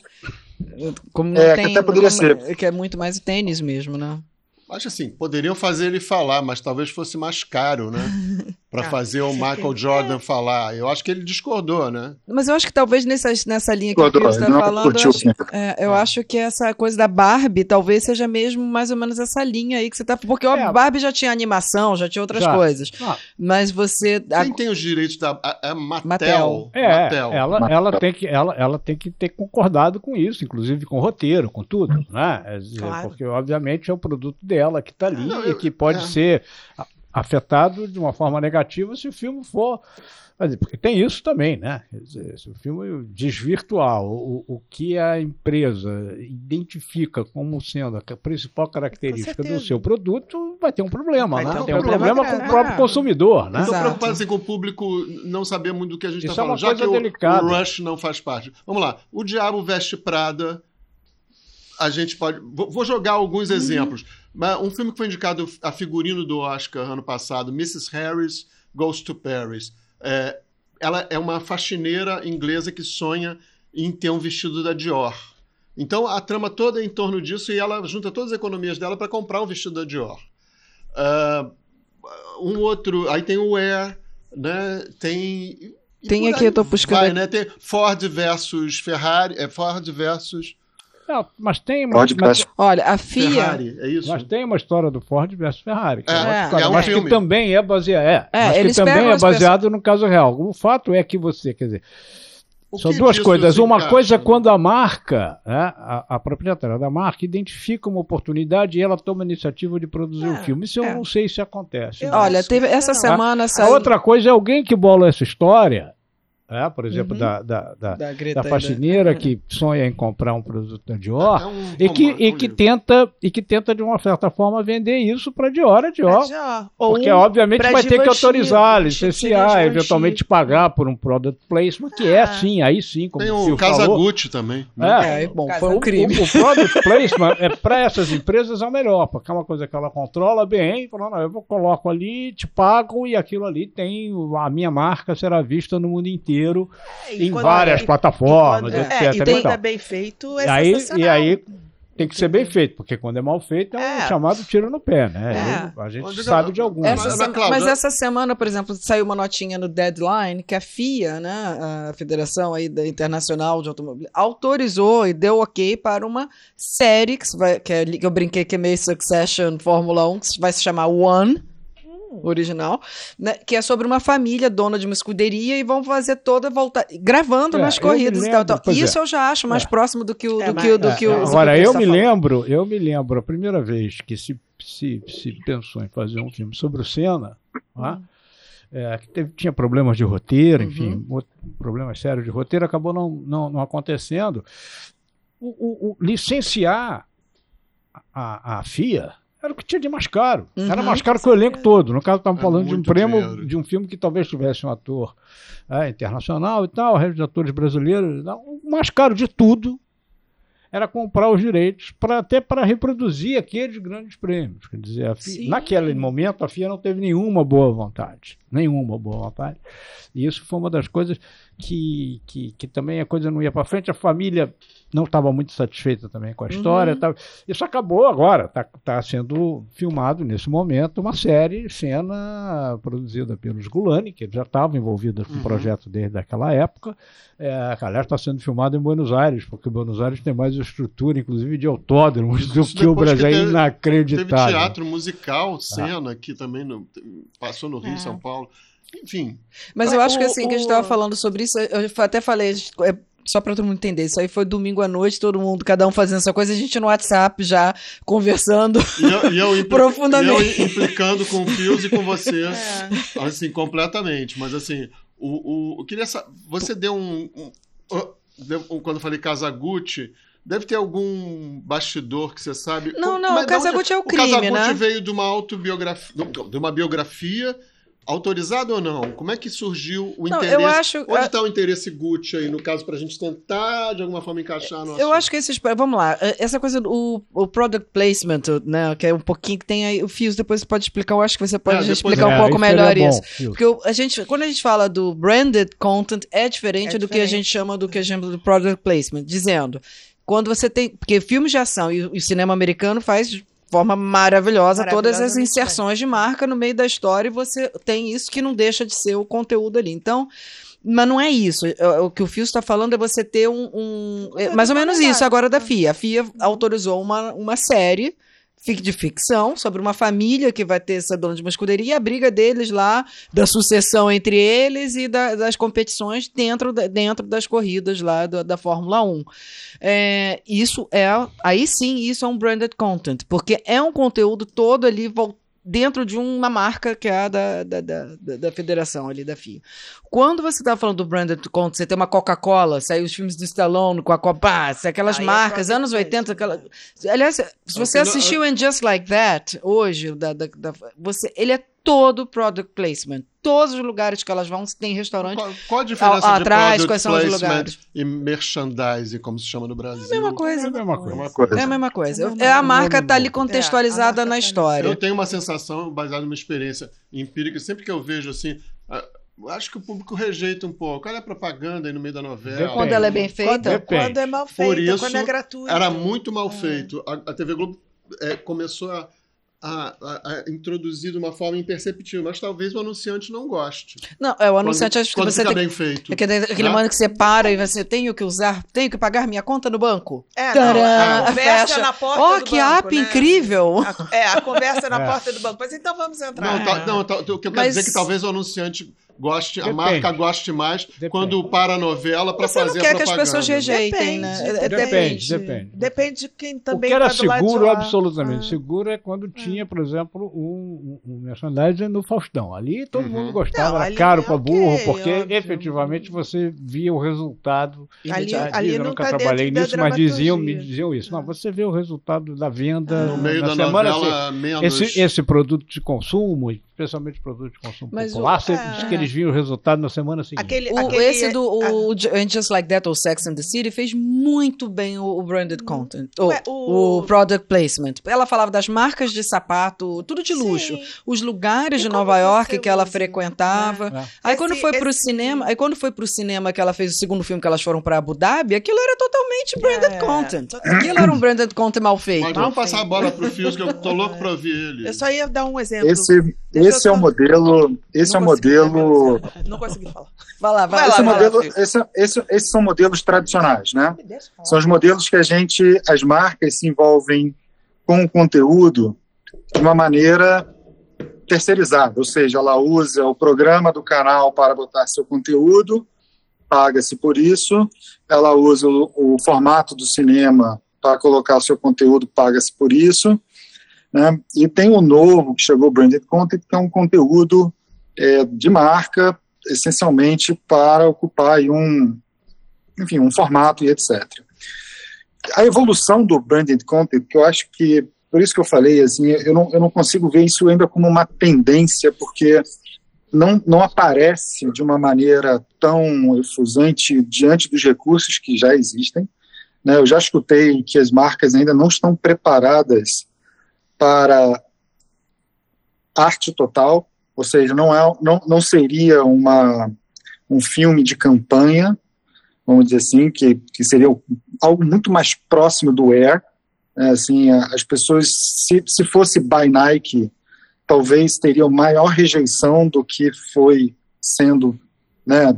Como não é, tem, que até poderia como, ser. Que é muito mais o tênis mesmo, né? Acho assim, poderiam fazer ele falar, mas talvez fosse mais caro, né? [laughs] para ah, fazer o Michael Jordan é. falar. Eu acho que ele discordou, né? Mas eu acho que talvez nessa, nessa linha que o Pio está falando, eu, acho, é, eu é. acho, que essa coisa da Barbie talvez seja mesmo mais ou menos essa linha aí que você está. Porque a é. Barbie já tinha animação, já tinha outras já. coisas. Ah. Mas você. Quem a... tem os direitos da. É Mattel. Mattel. É, Mattel. Ela, Mattel. Ela, tem que, ela, ela tem que ter concordado com isso, inclusive com o roteiro, com tudo. Né? Claro. Porque, obviamente, é o produto dela que está ali Não, eu, e que pode ser afetado de uma forma negativa se o filme for. Porque tem isso também, né? Dizer, se o filme desvirtuar o, o que a empresa identifica como sendo a principal característica do seu produto, vai ter um problema, vai né? Um tem um problema, problema com o próprio consumidor, né? Estou preocupado assim, com o público não saber muito do que a gente está falando, é já que o, o, Rush não faz parte. Vamos lá. O Diabo Veste Prada, a gente pode... Vou jogar alguns uhum. Um filme que foi indicado a figurino do Oscar ano passado, Mrs. Harris Goes to Paris. É, ela é uma faxineira inglesa que sonha em ter um vestido da Dior. Então a trama toda é em torno disso e ela junta todas as economias dela para comprar um vestido da Dior. Uh, um outro, aí tem o Air, né? Tem tem aqui eu tô buscando. Vai, né? Tem Ford versus Ferrari, é Ford versus não, mas tem uma. Ford mas, olha, a FIA. Ferrari, é isso? Mas tem uma história do Ford versus Ferrari. É, é, é um mas filme. que também é baseado. É, é mas que também é baseado no caso real. O fato é que você, quer dizer. O são duas coisas. Uma coisa é quando a marca, né, a, a, proprietária da marca, identifica uma oportunidade e ela toma a iniciativa de produzir o é, um filme. Isso eu é. não sei se acontece. Olha, teve essa semana. A, a outra coisa é alguém que bola essa história é, por exemplo, uhum. da, da, da, da, da faxineira da... que sonha em comprar um produto da Dior um e, que, e, que tenta, e que tenta, de uma certa forma, vender isso para Dior, a Dior. Dior. Porque, um obviamente, vai ter que autorizar, licenciar, eventualmente pagar por um product placement, que é ah. é assim, aí sim, como Tem o um Casa Gucci também. Né? É, é, bom, foi um crime. O, o product placement é para essas empresas é o melhor, porque é uma coisa que ela controla bem, falando, eu coloco ali, te pago e aquilo ali tem, a minha marca será vista no mundo inteiro inteiro é, em várias é, plataformas, quando, etc. É, e tem, é bem feito, é e aí, e aí tem que ser bem feito, porque quando é mal feito é, um é. chamado tiro no pé, né? É. a gente sabe de alguns. Essa mas, mas, essa semana, por exemplo, saiu uma notinha no Deadline que a FIA, né, a Federação aí da Internacional de Automobilismo, autorizou e deu ok para uma série que, vai, que, é, que eu brinquei que é meio Succession Fórmula 1, que vai se chamar One original, né, que é sobre uma família dona de uma escuderia e vão fazer toda volta gravando é, nas corridas lembro, e tal. tal. Isso é. eu já acho mais é. próximo do que o é, do que, do que o Agora eu me lembro, eu me lembro a primeira vez que se, se, se pensou em fazer um filme sobre o Senna, uhum. é, que teve, tinha problemas de roteiro, enfim, uhum. problemas sérios de roteiro, acabou não, não, não acontecendo. O, o, o licenciar a, a FIA era o que tinha de mais caro. Uhum, era mais caro que o elenco todo. No caso, estamos falando de um prêmio, de um filme que talvez tivesse um ator é, internacional e tal, resto de atores brasileiros. O mais caro de tudo era comprar os direitos para até para reproduzir aqueles grandes prêmios. Quer dizer, FIA, naquele momento a FIA não teve nenhuma boa vontade, nenhuma boa vontade. E isso foi uma das coisas que, que, que também a coisa não ia para frente. A família não estava muito satisfeita também com a história. Uhum. Tá, isso acabou agora, está tá sendo filmado nesse momento uma série, cena produzida pelos Gulani, que já estavam envolvidos no uhum. projeto desde aquela época. É, aliás, está sendo filmado em Buenos Aires, porque Buenos Aires tem mais estrutura, inclusive de autódromos, do que o Brasil. Que é inacreditável. Teve teatro musical, cena, ah. que também no, passou no Rio, é. São Paulo. Enfim. Mas eu acho o, que assim, o... que a gente estava falando sobre isso, eu até falei, é, só para todo mundo entender, isso aí foi domingo à noite, todo mundo, cada um fazendo essa coisa, a gente no WhatsApp já conversando e eu, e eu impl... profundamente. [laughs] E eu implicando com o Pius e com você, é. assim, completamente. Mas assim, o, o, eu queria saber, você deu um, um, um, quando eu falei Casagutti, deve ter algum bastidor que você sabe. Não, não, o Casagutti é o crime, o Casagutti né? veio de uma autobiografia, de uma biografia autorizado ou não? Como é que surgiu o não, interesse? Eu acho, Onde está o interesse Gucci aí, no caso, para a gente tentar, de alguma forma, encaixar no Eu acho que esses... Vamos lá. Eh, essa coisa do o product placement, né, que é um pouquinho que tem aí... O Fios depois você pode explicar. Eu acho que você pode é, explicar é, um pouco melhor isso. Bom, Porque a gente, quando a gente fala do branded content, é diferente é do diferente. que a gente chama do que a gente chama do product placement. Dizendo, quando você tem... Porque filmes de ação e o cinema americano faz forma maravilhosa, maravilhosa todas as inserções de marca no meio da história e você tem isso que não deixa de ser o conteúdo ali. Então, mas não é isso. O que o Fio está falando é você ter um. um é mais ou menos isso agora da FIA. A FIA autorizou uma, uma série de ficção sobre uma família que vai ter essa dona de uma escuderia e a briga deles lá, da sucessão entre eles e da, das competições dentro, dentro das corridas lá da, da Fórmula 1. É, isso é, aí sim, isso é um branded content, porque é um conteúdo todo ali voltado dentro de uma marca que é a da, da, da, da federação ali, da FIA. Quando você está falando do branded content, você tem uma Coca-Cola, saiu os filmes do Stallone com a Copa, aquelas Aí marcas, anos 80, aquela... aliás, se você assistiu In Just Like That, hoje, da, da, da, você, ele é todo product placement. Todos os lugares que elas vão tem restaurante. Qual, qual a diferença a, de atrás, quais são os lugares? E merchandising, como se chama no Brasil. É a mesma coisa. É a mesma coisa. É a mesma coisa. É a marca está ali contextualizada é, na história. Eu tenho uma sensação, baseada numa experiência empírica, sempre que eu vejo assim. Acho que o público rejeita um pouco. Olha a propaganda aí no meio da novela. Depende. Quando ela é bem feita? Quando, quando é mal feita, Por isso, quando é gratuito. Era muito mal é. feito. A, a TV Globo é, começou a a, a, a introduzir de uma forma imperceptível, mas talvez o anunciante não goste. Não, é o anunciante acho que você fica tem, bem feito. É aquele, aquele né? momento que você para e você tem que usar, tenho que pagar minha conta no banco. É, não, a conversa fecha. na porta oh, do que banco, app né? incrível! A, é, a conversa na é. porta do banco. Mas então vamos entrar. Não, tá, não tá, o que eu quero mas... dizer é que talvez o anunciante goste, a marca goste mais depende. quando para a novela para fazer não quer a propaganda. que as pessoas rejeitem, depende, né? Depende, depende. Depende de quem também O que era tá seguro, absolutamente ah. seguro, é quando ah. Tinha, por exemplo, um, um merchandising no Faustão. Ali todo uhum. mundo gostava, não, era caro para burro, porque óbvio. efetivamente você via o resultado. Ali, ali eu nunca tá trabalhei nisso, mas diziam, me diziam isso. Não, você vê o resultado da venda no meio da semana. Novela, assim, menos... esse, esse produto de consumo, especialmente produto de consumo mas popular, o, você é... diz que eles viam o resultado na semana seguinte. Aquele, o, aquele, esse do o. Just Like That ou Sex and the City fez muito bem o, o branded hum. content, Ué, o, o, product placement. Ela falava das marcas de sapato, tudo de luxo, Sim. os lugares e de Nova York que ela frequentava. É. Aí esse, quando foi esse... pro cinema, aí quando foi pro cinema que ela fez o segundo filme que elas foram para Abu Dhabi, aquilo era totalmente branded é, content. Aquilo era um branded content mal feito. Mas vamos passar a bola pro Fios que eu tô louco para ouvir ele. Eu só ia dar um exemplo. Esse, esse é o modelo, esse é o modelo não consegui falar. Vai lá, vai, esse lá. Modelo, lá, esse, esse, esses são modelos tradicionais, né? São os modelos que a gente, as marcas se envolvem com o conteúdo de uma maneira terceirizada, ou seja, ela usa o programa do canal para botar seu conteúdo, paga-se por isso, ela usa o, o, formato do cinema para colocar o seu conteúdo, paga-se por isso, né? e tem o novo que chegou, Branded Content, que é um conteúdo é, de marca essencialmente para ocupar um, enfim, um formato e etc. A evolução do branded content, que eu acho que, por isso que eu falei, assim, eu não, eu não consigo ver isso ainda como uma tendência, porque não, não aparece de uma maneira tão efusante diante dos recursos que já existem. Né? Eu já escutei que as marcas ainda não estão preparadas para arte total, ou seja, não, é, não, não seria uma, um filme de campanha, vamos dizer assim, que, que seria algo muito mais próximo do Air. É, assim, as pessoas, se, se fosse by Nike, talvez teriam maior rejeição do que foi sendo né,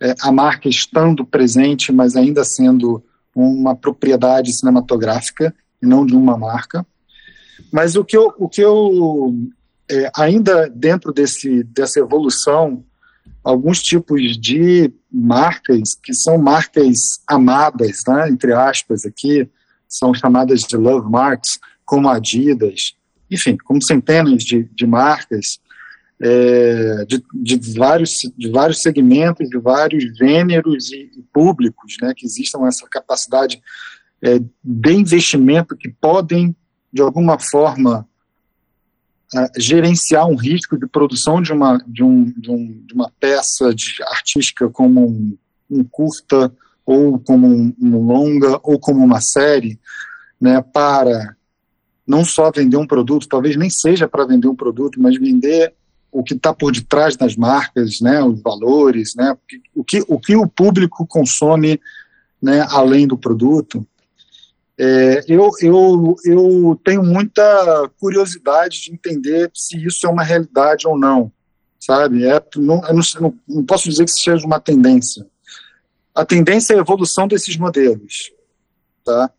é, a marca estando presente, mas ainda sendo uma propriedade cinematográfica e não de uma marca. Mas o que eu, o que eu é, ainda dentro desse, dessa evolução, alguns tipos de marcas que são marcas amadas, né, entre aspas, aqui, são chamadas de love marks, como Adidas, enfim, como centenas de, de marcas é, de, de, vários, de vários segmentos, de vários gêneros e, e públicos, né, que existam essa capacidade é, de investimento que podem, de alguma forma, gerenciar um risco de produção de uma, de um, de, um, de uma peça de artística como um, um curta, ou como um, um, longa, ou como uma série, né, para não só vender um produto, talvez nem seja para vender um produto, mas vender o que está por detrás das marcas, né, os valores, né, o que o, que o público consome né, além do produto. É, eu, eu, eu tenho muita curiosidade de entender se isso é uma realidade ou não, sabe? É, não, eu não, não posso dizer que isso seja uma tendência. A tendência é a evolução desses modelos, tá?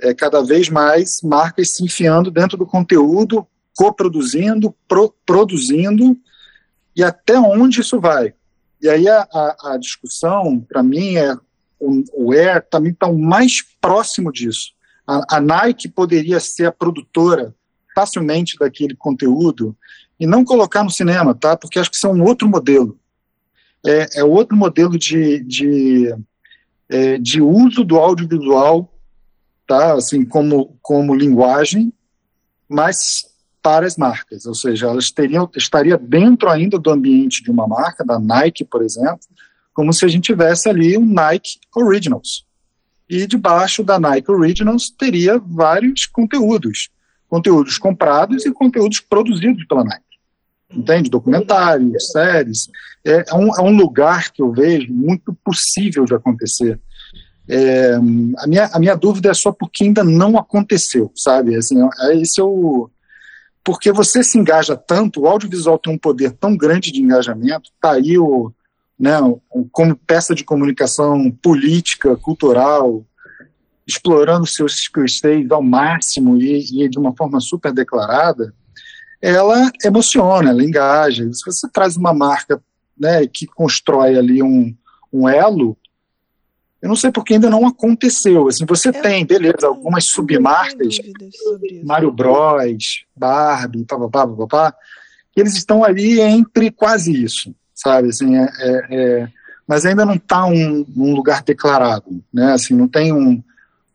É cada vez mais marcas se enfiando dentro do conteúdo, coproduzindo, pro, produzindo, e até onde isso vai. E aí a, a, a discussão, para mim, é o, o Air também está o mais próximo disso. A, a, Nike poderia ser a produtora facilmente daquele conteúdo e não colocar no cinema, tá? Porque acho que isso é um outro modelo. É, é outro modelo de, de, é, de uso do audiovisual, tá? Assim, como, como linguagem, mas para as marcas, ou seja, elas teriam, estaria dentro ainda do ambiente de uma marca, da Nike, por exemplo, como se a gente tivesse ali um Nike Originals. E debaixo da Nike Originals teria vários conteúdos, conteúdos comprados e conteúdos produzidos pela Nike. Entende? Documentários, séries. É, é, um, é um lugar que eu vejo muito possível de acontecer. É, a, minha, a minha dúvida é só porque ainda não aconteceu, sabe? Assim, é, esse é o, porque você se engaja tanto, o audiovisual tem um poder tão grande de engajamento, tá aí o, né, como peça de comunicação política, cultural, explorando seus clichês ao máximo e, e, de uma forma super declarada, ela emociona, ela engaja. Se você traz uma marca né, que constrói ali um, um elo, eu não sei porque ainda não aconteceu. Assim, você eu tem, beleza, algumas submarcas, Mario Bros, Barbie, papapá, papapá, que eles estão ali entre quase isso sabe? Assim, é, é, é mas ainda não está um, um, lugar declarado, né? Assim, não tem um,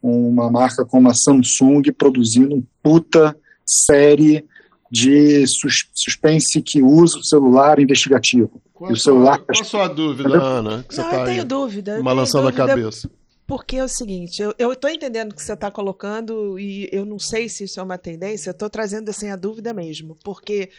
uma marca como a Samsung produzindo um puta série de sus, suspense que usa o celular investigativo. Qual, o celular qual, qual a sua dúvida, Entendeu? Ana? Que você não, tá eu tenho dúvida. Balançando a cabeça. Porque é o seguinte, eu estou entendendo o que você está colocando e eu não sei se isso é uma tendência, eu estou trazendo assim a dúvida mesmo, porque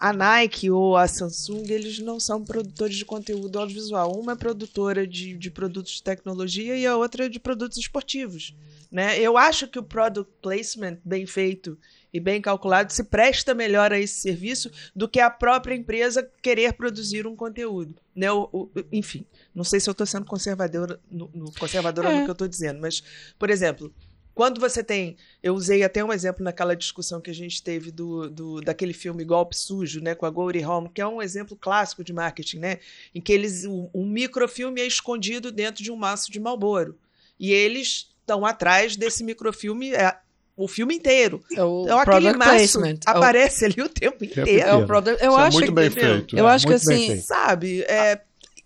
a Nike ou a Samsung, eles não são produtores de conteúdo audiovisual. Uma é produtora de, de produtos de tecnologia e a outra é de produtos esportivos. Né? Eu acho que o product placement bem feito e bem calculado se presta melhor a esse serviço do que a própria empresa querer produzir um conteúdo. Né? O, o, enfim, não sei se eu estou sendo conservadora no, no, conservadora é. no que eu estou dizendo, mas, por exemplo, quando você tem. Eu usei até um exemplo naquela discussão que a gente teve do, do daquele filme Golpe Sujo, né, com a Goldie Hawn, que é um exemplo clássico de marketing, né? Em que eles. Um, um microfilme é escondido dentro de um maço de Malboro. E eles estão atrás desse microfilme. É, o filme inteiro. É o então aquele maço placement. É aparece é o... ali o tempo inteiro. É o product... Eu Isso acho é muito que, bem feito. Eu acho que assim, sabe, é,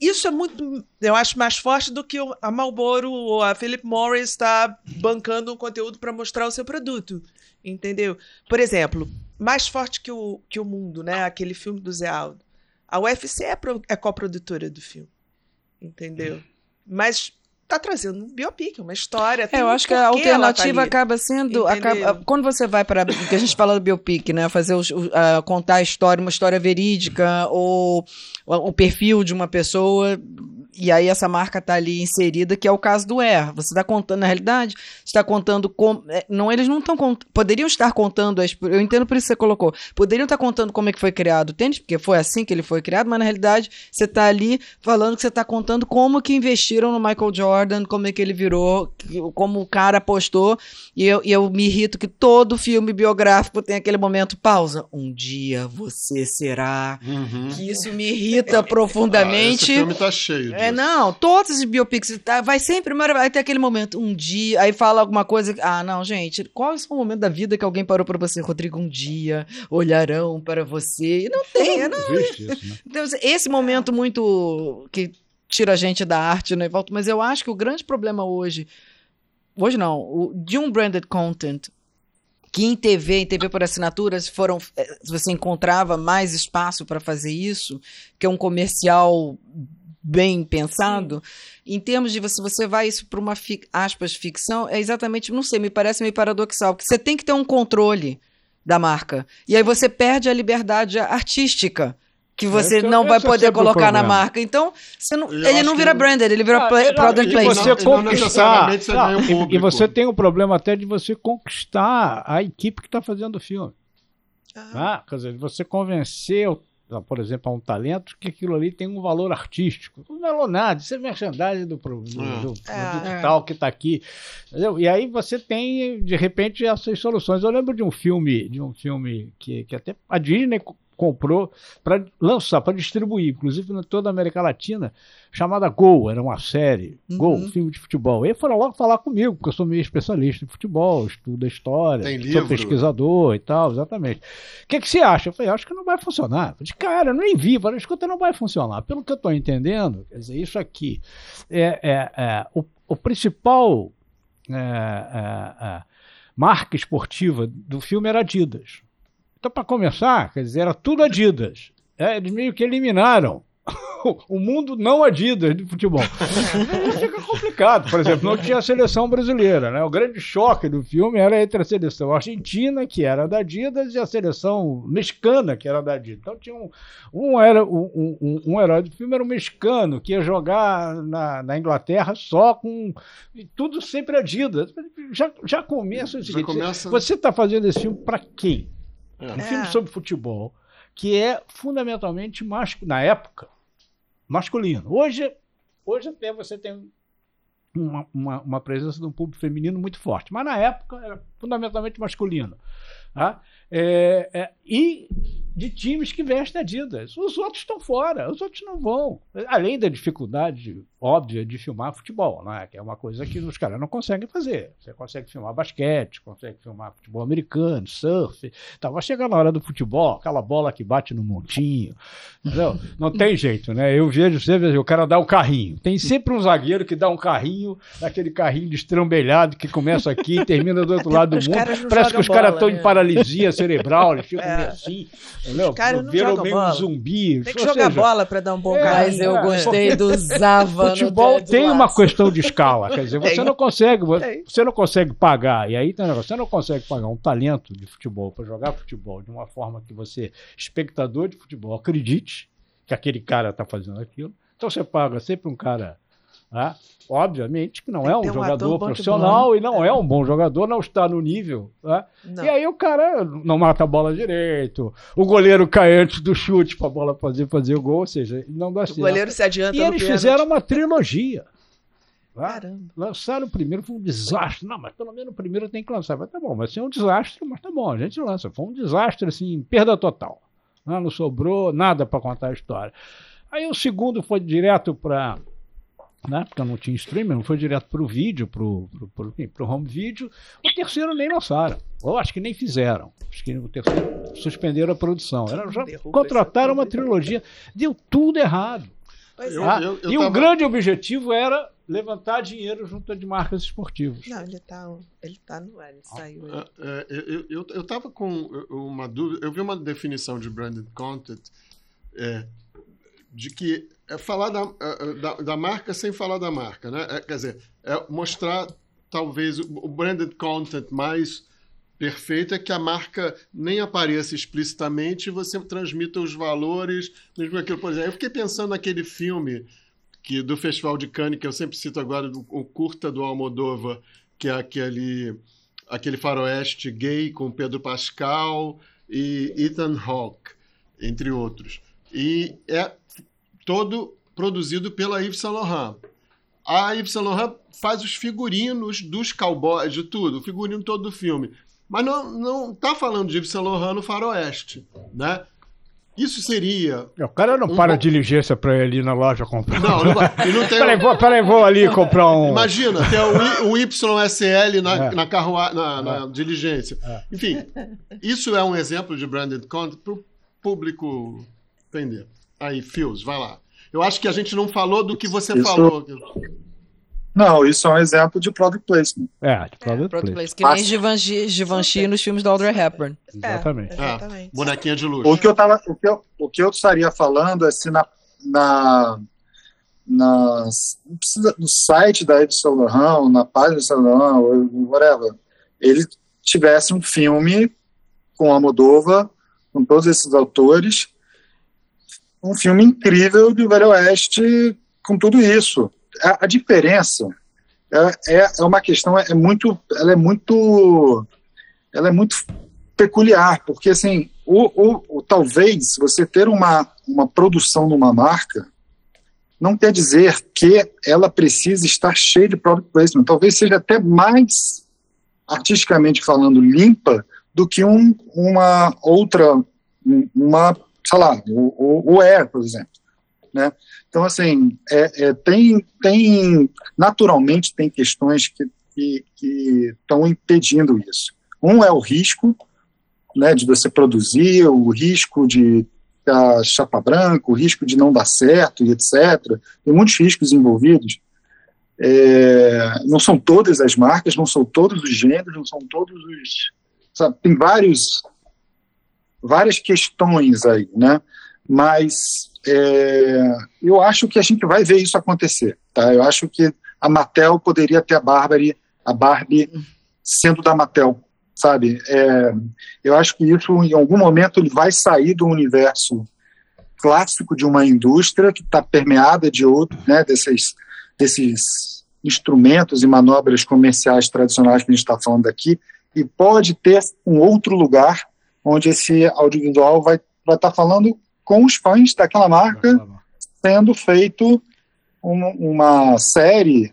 isso é muito, eu acho, mais forte do que a Marlboro ou a Philip Morris está bancando um conteúdo para mostrar o seu produto, entendeu? Por exemplo, mais forte que o, que o mundo, né? Aquele filme do Zé Aldo. A UFC é, pro, é coprodutora do filme, entendeu? Mas tá trazendo um biopic, uma história. É, eu acho que a tá alternativa tá acaba sendo. Acaba, quando você vai para. que a gente fala do biopic, né? Fazer os, uh, contar a história, uma história verídica, ou o perfil de uma pessoa e aí essa marca está ali inserida, que é o caso do Air. Você está contando, na realidade, está contando como. É, não, eles não estão Poderiam estar contando. Eu entendo por isso que você colocou. Poderiam estar contando como é que foi criado o tênis, porque foi assim que ele foi criado, mas na realidade você está ali falando que você está contando como que investiram no Michael Jordan, como é que ele virou, como o cara apostou. E eu, e eu me irrito que todo filme biográfico tem aquele momento pausa. Um dia você será. Uhum. Que isso me irrita profundamente. Ah, esse filme tá cheio. É, não, todos os biopics, tá, vai sempre, vai ter aquele momento, um dia, aí fala alguma coisa, ah, não, gente, qual é o momento da vida que alguém parou para você, Rodrigo, um dia, olharão para você, não tem, não. Existe isso, né? Então, esse momento muito que tira a gente da arte, né, volta, mas eu acho que o grande problema hoje, hoje não, o, de um branded content, que em TV, em TV por assinaturas, foram, eh, você encontrava mais espaço para fazer isso, que é um comercial bem pensado, Sim. em termos de se você vai isso para uma aspas ficção, é exatamente, não sei, me parece meio paradoxal, porque você tem que ter um controle da marca. E aí você perde a liberdade artística que você esse, não vai poder colocar na marca. Então, não, ele não vira que... branded, ele vira ah, product placement. Você conquistar, você um e, e você tem o um problema até de você conquistar a equipe que está fazendo o filme. Ah. ah. quer dizer, você convenceu por exemplo, a um talento, que aquilo ali tem um valor artístico. Não é nada, isso é merchandising do, do, ah. do, do é. tal que está aqui. Entendeu? E aí você tem, de repente, essas soluções. Eu lembro de um filme, de um filme que, que até a Disney comprou para lançar, para distribuir, inclusive em toda a América Latina, chamada Gol, era uma série, uhum. Gol, filme de futebol. E aí foram logo falar comigo, porque eu sou meio especialista em futebol, estudo a história, Tem sou pesquisador e tal, exatamente. O que, que você acha? Eu falei, acho que não vai funcionar. De cara, eu nem vi, falei, escuta, não vai funcionar. Pelo que eu estou entendendo, quer dizer, isso aqui é, é, é o, o principal é, é, é marca esportiva do filme era Adidas. Então, para começar, quer dizer, era tudo Adidas. É, eles meio que eliminaram [laughs] o mundo não Adidas de futebol. Fica complicado. Por exemplo, não tinha a seleção brasileira. Né? O grande choque do filme era entre a seleção argentina, que era da Adidas, e a seleção mexicana, que era da Adidas. Então tinha um, um, era, um, um, um herói do filme era um mexicano, que ia jogar na, na Inglaterra só com tudo sempre Adidas. Já, já começa o seguinte: começa... você está fazendo esse filme para quem? É. Um filme sobre futebol que é fundamentalmente masculino, na época, masculino. Hoje, hoje até você tem uma, uma, uma, presença de um público feminino muito forte, mas na época era fundamentalmente masculino. Tá? É, é, e de times que vestem Adidas. Os outros estão fora, os outros não vão. Além da dificuldade óbvia de filmar futebol, né? que é uma coisa que os caras não conseguem fazer. Você consegue filmar basquete, consegue filmar futebol americano, surf. Tá, vai chegar na hora do futebol, aquela bola que bate no montinho. Entendeu? Não tem jeito, né? Eu vejo sempre o cara dá o carrinho. Tem sempre um zagueiro que dá um carrinho, aquele carrinho destrambelhado que começa aqui e termina do outro lado do mundo. Parece que os caras estão né? em paralisia cerebral, eles ficam é. assim. Entendeu? Cara, não Viram meio bola. zumbi. Tem que jogar seja, bola para dar um bom é, Mas eu é, gostei do Zava. Futebol tem uma questão de escala. Quer dizer, [laughs] você não consegue, você não consegue pagar. E aí tem negócio, você não consegue pagar um talento de futebol para jogar futebol de uma forma que você, espectador de futebol, acredite que aquele cara está fazendo aquilo. Então você paga sempre um cara né? Obviamente que não é um, um jogador profissional e não é. é. um bom jogador, não está no nível. Né? E aí o cara não mata a bola direito, o goleiro cai antes do chute para a bola fazer, fazer o gol, ou seja, não dá certo. O goleiro se adianta. E eles pênalti. fizeram uma trilogia. Tá? Caramba. Lançaram o primeiro, foi um desastre. Não, mas pelo menos o primeiro tem que lançar. Mas tá bom, vai ser um desastre, mas tá bom, a gente lança. Foi um desastre, assim, perda total. Não, não sobrou nada para contar a história. Aí o segundo foi direto para né? Porque não tinha streaming, não foi direto para o vídeo, para o home video. O terceiro nem lançaram. Ou acho que nem fizeram. Acho que o terceiro suspenderam a produção. Era, já contrataram uma trilogia. Deu tudo errado. Eu, ah, eu, eu e tava... o grande objetivo era levantar dinheiro junto de marcas esportivas. Não, ele está ele tá no ar, ele saiu. É, é, eu, eu, eu tava com uma dúvida. Eu vi uma definição de branded content é, de que é falar da, é, é, da, da, marca sem falar da marca, né? É, quer dizer, é mostrar talvez o branded content mais perfeito é que a marca nem apareça explicitamente e você transmita os valores, mesmo aquilo, por exemplo. Eu fiquei pensando naquele filme que do Festival de Cannes, que eu sempre cito agora, o curta do Almodóvar, que é aquele, aquele faroeste gay com Pedro Pascal e Ethan Hawke, entre outros. E é todo produzido pela Yves Saint Laurent. A Yves Saint Laurent faz os figurinos dos cowboys, de tudo, o figurino todo do filme. Mas não, não tá falando de Yves Saint Laurent no faroeste, né? Isso seria. O cara não um para bom... diligência para ir na loja comprar. Não, não vai. não [laughs] tem... peraí, vou, peraí, vou ali comprar um. Imagina, tem o, o YSL na, é. na, carruagem, na, na é. diligência. É. Enfim, isso é um exemplo de branded content para o público entender. Aí, Fios, vai lá. Eu acho que a gente não falou do que você isso... falou. Não, isso é um exemplo de product placement. É, de product, é, product placement. Que nem Givenchy, Givenchy nos filmes da Audrey Hepburn. Exatamente. É, exatamente. É, bonequinha de luxo. O que eu, tava, o que eu, o que eu estaria falando é se na, na, na no site da Yves Saint Laurent, na página de Saint Laurent, whatever, ele tivesse um filme com a Moldova, com todos esses autores, um filme incrível de Velho Oeste com tudo isso. A, a diferença é, é, é, uma questão, é, muito, ela é muito, ela é muito peculiar, porque assim, o, o, talvez você ter uma, uma produção numa marca não quer dizer que ela precise estar cheia de product placement. Talvez seja até mais, artisticamente falando, limpa do que um, uma outra, uma, lá, o, o, Air, por exemplo. Né? Então, assim, é, é, tem, tem, naturalmente, tem questões que, que, que estão impedindo isso. Um é o risco, né, de você produzir, o risco de a chapa branca, o risco de não dar certo e etc. Tem muitos riscos envolvidos. É, não são todas as marcas, não são todos os gêneros, não são todos os. Sabe, tem vários, várias questões aí, né? Mas é, eu acho que a gente vai ver isso acontecer, tá? Eu acho que a Mattel poderia ter a Barbie, a Barbie sendo da Mattel, sabe? É, eu acho que isso, em algum momento, ele vai sair do universo clássico de uma indústria que está permeada de outros, né, desses, desses instrumentos e manobras comerciais tradicionais que a gente está falando aqui, e pode ter um outro lugar onde esse audiovisual vai estar tá falando com os fãs daquela marca, sendo feito uma, uma série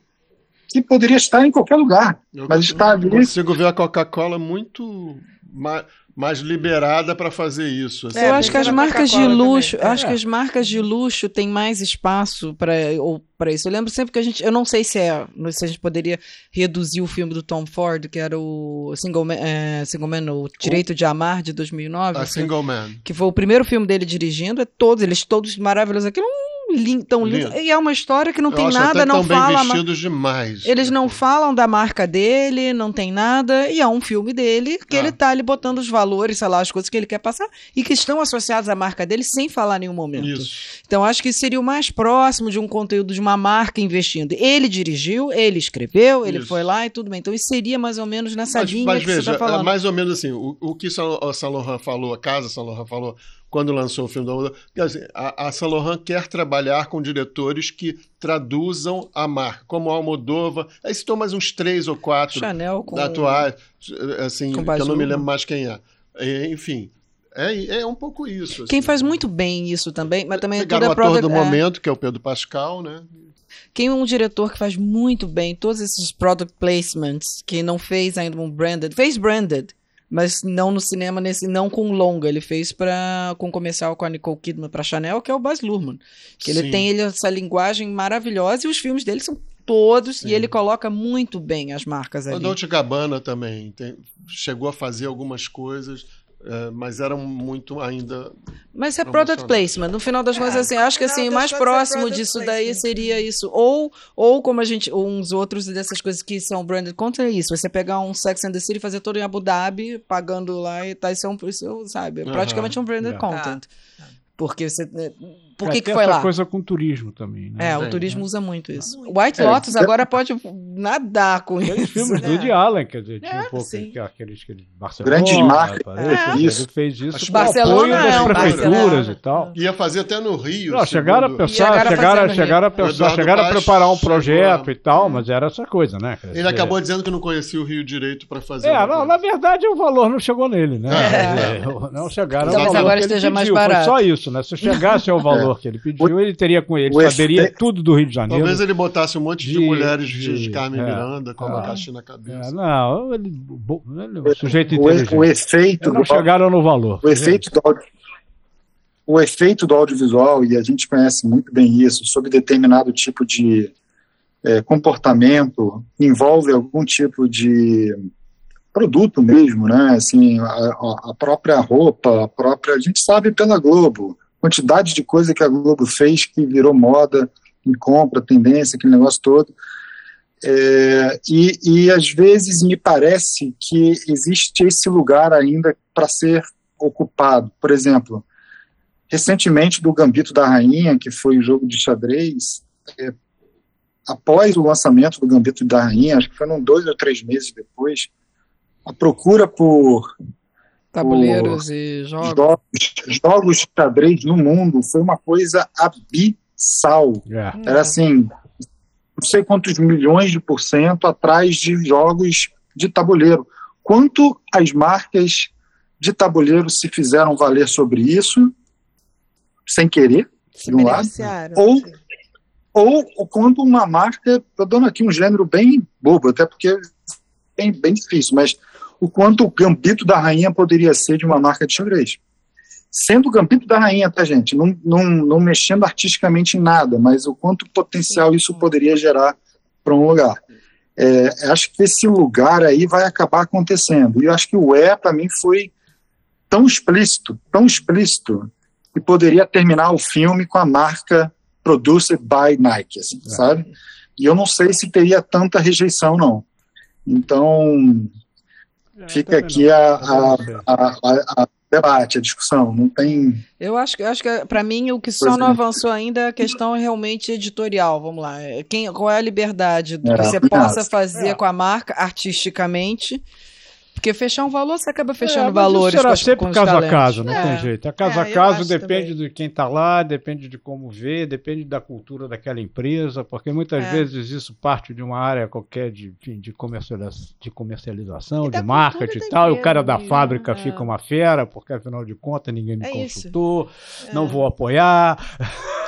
que poderia estar em qualquer lugar, eu mas está ali. Consigo ver a Coca-Cola muito mais, mais liberada para fazer isso. Assim. É, eu acho que as marcas de luxo, também. acho é. que as marcas de luxo têm mais espaço para ou para isso. Eu lembro sempre que a gente, eu não sei se é, se a gente poderia reduzir o filme do Tom Ford, que era o Single Man, é, Single Man o Direito o... de Amar de 2009, a Single Man, que foi o primeiro filme dele dirigindo, é todos eles todos maravilhosos. Aquilo um lindo, tão lindo. E é uma história que não tem nada, não fala. Bem vestidos demais. Eles não falam da marca dele, não tem nada. E é um filme dele que ah. ele tá ali botando os valores, sei lá, as coisas que ele quer passar e que estão associadas à marca dele sem falar em nenhum momento. Isso. Então acho que seria o mais próximo de um conteúdo de uma marca investindo. Ele dirigiu, ele escreveu, ele isso. foi lá e tudo bem. Então isso seria mais ou menos nessa mas, linha mas que veja, você tá falando. É mais ou menos assim, o, o que o Saint Laurent falou, a casa Laurent falou, quando lançou o filme da Almodóvar. a, a Saint Laurent quer trabalhar com diretores que traduzam a marca, como a Almodóvar. Aí citou mais uns três ou quatro Chanel com, atuais, assim, que eu não me lembro mais quem é. Enfim, é, é um pouco isso. Assim. Quem faz muito bem isso também, mas também Pegaram tudo é o ator do é... momento, que é o Pedro Pascal, né? Quem é um diretor que faz muito bem todos esses product placements, que não fez ainda um branded, fez branded, mas não no cinema nesse não com longa ele fez para com comercial com a Nicole Kidman para Chanel que é o Baz Luhrmann que Sim. ele tem ele, essa linguagem maravilhosa e os filmes dele são todos Sim. e ele coloca muito bem as marcas ali. O Dolce Gabbana também tem, chegou a fazer algumas coisas é, mas eram muito ainda. Mas é product placement. No final das contas, é, assim, acho que assim, mais próximo disso daí seria isso. Ou, ou como a gente, uns outros dessas coisas que são branded content, é isso. Você pegar um Sex and the City e fazer todo em Abu Dhabi, pagando lá e tá, isso é um, isso, sabe, é praticamente um branded yeah. content. Ah. Porque você. Né, por que, que foi lá? coisa com turismo também, né? É, o turismo usa muito isso. White é, Lotus agora pode nadar com isso. filmes né? do Woody Allen, quer dizer, tinha um pouco sim. aqueles, aqueles Barcelona. Grandes marcas. É. Isso. Ele fez isso com Barcelona apoio das prefeituras e tal. Ia fazer até no Rio. Não, chegaram a pensar, chegaram, chegaram a pensar, chegaram a preparar um projeto e tal, mas era essa coisa, né? Ele acabou dizendo que não conhecia o Rio direito para fazer. É, não, na verdade o valor não chegou nele, né? É. Não chegaram Talvez agora esteja mais barato. Só isso, né? Se chegasse ao valor [laughs] que ele pediu, ele teria com ele, saberia tudo do Rio de Janeiro. Talvez ele botasse um monte de, de mulheres de, de Carmen é, Miranda com é, abacaxi na cabeça. É, não, ele, ele, o sujeito inteligente. O, o efeito. Não chegaram no valor. O efeito do o efeito do audiovisual, e a gente conhece muito bem isso, sobre determinado tipo de é, comportamento, envolve algum tipo de produto mesmo, né? Assim, a, a, própria roupa, a própria. A gente sabe pela Globo, quantidade de coisa que a Globo fez que virou moda, em compra, tendência, aquele negócio todo. É, e, e às vezes me parece que existe esse lugar ainda para ser ocupado. Por exemplo, recentemente do Gambito da Rainha, que foi o jogo de xadrez, é, após o lançamento do Gambito da Rainha, acho que foram dois ou três meses depois, a procura por Tabuleiros o, e jogos. jogos. Jogos de xadrez no mundo foi uma coisa abissal. Yeah. É. Era assim, não sei quantos milhões de por cento atrás de jogos de tabuleiro. Quanto as marcas de tabuleiro se fizeram valer sobre isso, sem querer, se de um lado, ou, ou, ou quando uma marca, estou dando aqui um gênero bem bobo, até porque é bem, bem difícil, mas o quanto o gambito da rainha poderia ser de uma marca de xadrez. Sendo o gambito da rainha, tá, gente? Não, não, não mexendo artisticamente em nada, mas o quanto potencial isso poderia gerar para um lugar. É, acho que esse lugar aí vai acabar acontecendo. E eu acho que o E, para mim, foi tão explícito, tão explícito, que poderia terminar o filme com a marca Produced by Nike, assim, é. sabe? E eu não sei se teria tanta rejeição, não. Então, é, fica aqui a, a, a, a, debate, a discussão. Não tem. Eu acho que, acho que para mim o que só não avançou ainda é a questão realmente editorial. Vamos lá. Quem, qual é a liberdade é, que você possa fazer é. com a marca artisticamente? Porque fechar um valor, você acaba fechando é, valores. Será com sempre com caso a caso, não é. tem jeito. A caso é, a caso depende também. de quem está lá, depende de como vê, depende da cultura daquela empresa, porque muitas é. vezes isso parte de uma área qualquer de, de, comercialização, de, comercialização, de marketing e tal, e o cara da fábrica é. fica uma fera, porque afinal de contas ninguém me é consultou, não vou apoiar.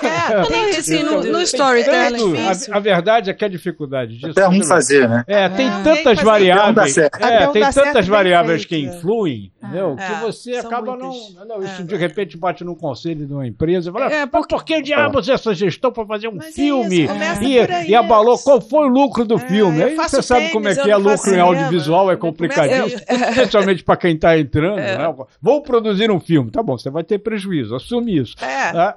É, [laughs] tem assim, no, no storytelling. A, a, verdade é que a dificuldade disso. Até um fazer, né? É, tem tantas variáveis. É, tem tantas muitas variáveis que influem, ah, entendeu? É, que você acaba não, não. Isso é, de repente bate no conselho de uma empresa e fala: é, porque, por que diabos essa gestão para fazer um Mas filme? É e, aí, e abalou qual foi o lucro do é, filme? Aí você sabe como é que [laughs] é lucro em audiovisual, é complicadíssimo, especialmente para quem está entrando. Né? Vou produzir um filme, tá bom, você vai ter prejuízo, assume isso. É.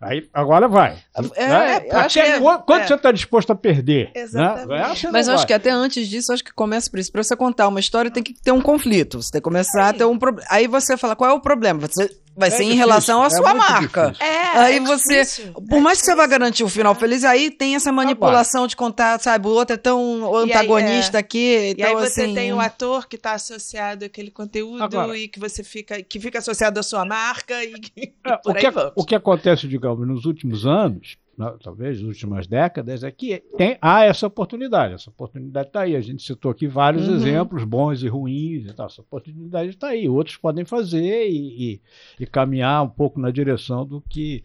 Aí, agora vai. É, né? até é, quanto é. você está disposto a perder? Né? Exatamente. Né? Mas eu acho que até antes disso, acho que começa por isso. Para você contar uma história, tem que ter um conflito. Você tem que começar a ter um problema. Aí você fala, qual é o problema? Você vai é ser difícil, em relação à é sua marca. É, aí é você, difícil. por mais que você vá garantir o final feliz, aí tem essa manipulação de contar, sabe, o outro é tão antagonista aí, aqui. Então, e aí você assim... tem o ator que está associado àquele conteúdo Agora, e que você fica, que fica associado à sua marca e, [laughs] e o, que, o que acontece, digamos, nos últimos anos, talvez nas últimas décadas, é que tem, há essa oportunidade. Essa oportunidade está aí. A gente citou aqui vários uhum. exemplos, bons e ruins e tal. Essa oportunidade está aí. Outros podem fazer e, e, e caminhar um pouco na direção do que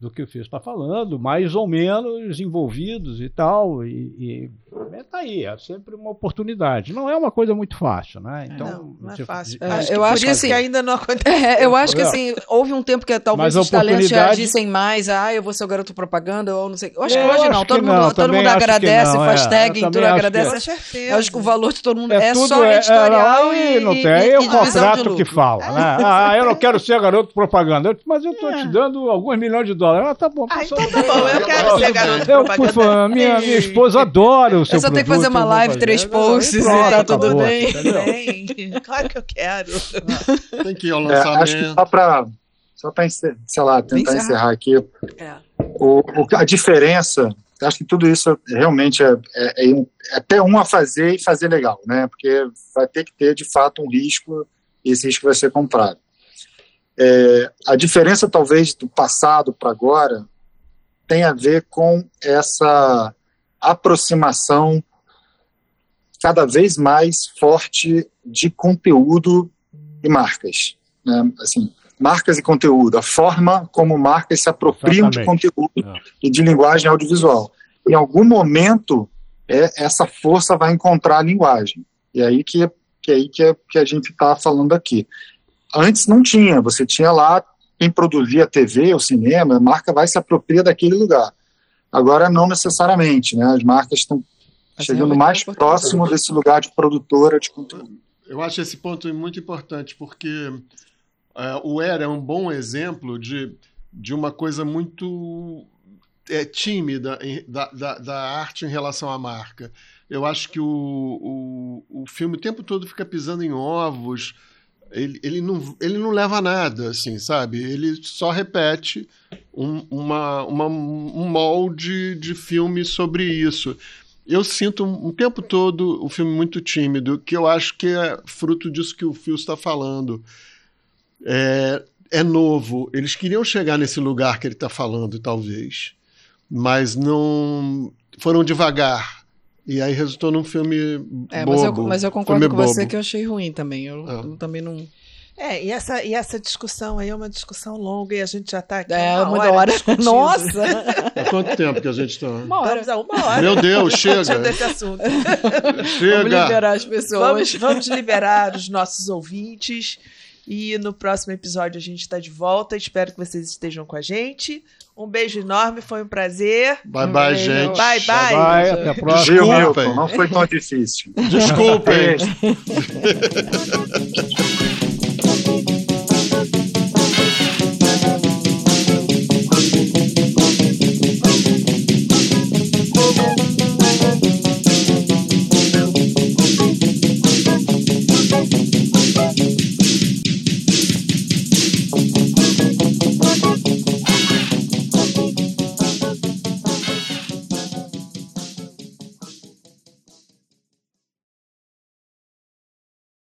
do que o Fio está falando, mais ou menos envolvidos e tal, e, e tá aí, é sempre uma oportunidade. Não é uma coisa muito fácil, né? É, então, não, não é fácil. É, acho eu acho que assim, ainda não aconteceu. [laughs] É, eu acho que assim, houve um tempo que talvez os talentos reagissem mais, ah, eu vou ser o garoto propaganda, ou não sei. Eu acho que hoje não, todo, mundo, todo mundo agradece, não, faz tag, tudo agradece. Eu acho que o valor de todo mundo é, só editorial e, não tem. Aí é o contrato que fala, né? Ah, eu não quero ser garoto propaganda, mas eu estou te dando alguns milhões de dólares dólares. Ah, tá bom. Ah, então tá bom, eu quero ser garoto eu, propaganda. minha, minha esposa adora o seu Eu só tenho que fazer uma live, três posts e tá tudo bem. Claro que eu quero. [laughs] Tem que ir ao lançamento. É, acho que só para só para sei lá, tentar encerrar, encerrar aqui. É. O, o, a diferença, acho que tudo isso realmente é, é, é, até um a fazer e fazer legal, né? Porque vai ter que ter de fato um risco e esse risco vai ser comprado. É, a diferença, talvez, do passado para agora tem a ver com essa aproximação cada vez mais forte de conteúdo e marcas. Né? Assim, marcas e conteúdo, a forma como marcas se apropriam Exatamente. de conteúdo é. e de linguagem audiovisual. Em algum momento, é, essa força vai encontrar a linguagem. E aí que, que, aí que, é, que a gente está falando aqui. Antes não tinha, você tinha lá quem produzia TV ou cinema, a marca vai se apropriar daquele lugar. Agora não necessariamente, né? As marcas estão chegando mais próximo desse lugar de produtora de conteúdo. Eu acho esse ponto muito importante, porque uh, o Era é um bom exemplo de, de uma coisa muito é, tímida em, da, da, da, arte em relação à marca. Eu acho que o, o, o filme o tempo todo fica pisando em ovos, ele, ele, não, ele não leva nada, assim, sabe? Ele só repete um, uma, uma, um molde de filme sobre isso. Eu sinto o um tempo todo o filme muito tímido, que eu acho que é fruto disso que o Phil está falando. É, é novo. Eles queriam chegar nesse lugar que ele está falando, talvez, mas não foram devagar. E aí resultou num filme é, bobo. Mas eu, mas eu concordo com bobo. você que eu achei ruim também. Eu, é. eu também não. É, e essa, e essa discussão aí é uma discussão longa e a gente já está aqui. É, uma hora. hora. [laughs] Nossa! Há quanto tempo que a gente está? Uma hora. Estamos a uma hora. Meu Deus, chega! [laughs] desse assunto. chega! Vamos liberar as pessoas. Vamos, vamos liberar os nossos ouvintes. E no próximo episódio a gente está de volta. Espero que vocês estejam com a gente. Um beijo enorme, foi um prazer. Bye, bye, gente. Bye, bye. bye até a próxima. Desculpem. Não foi tão difícil. Desculpem. [laughs]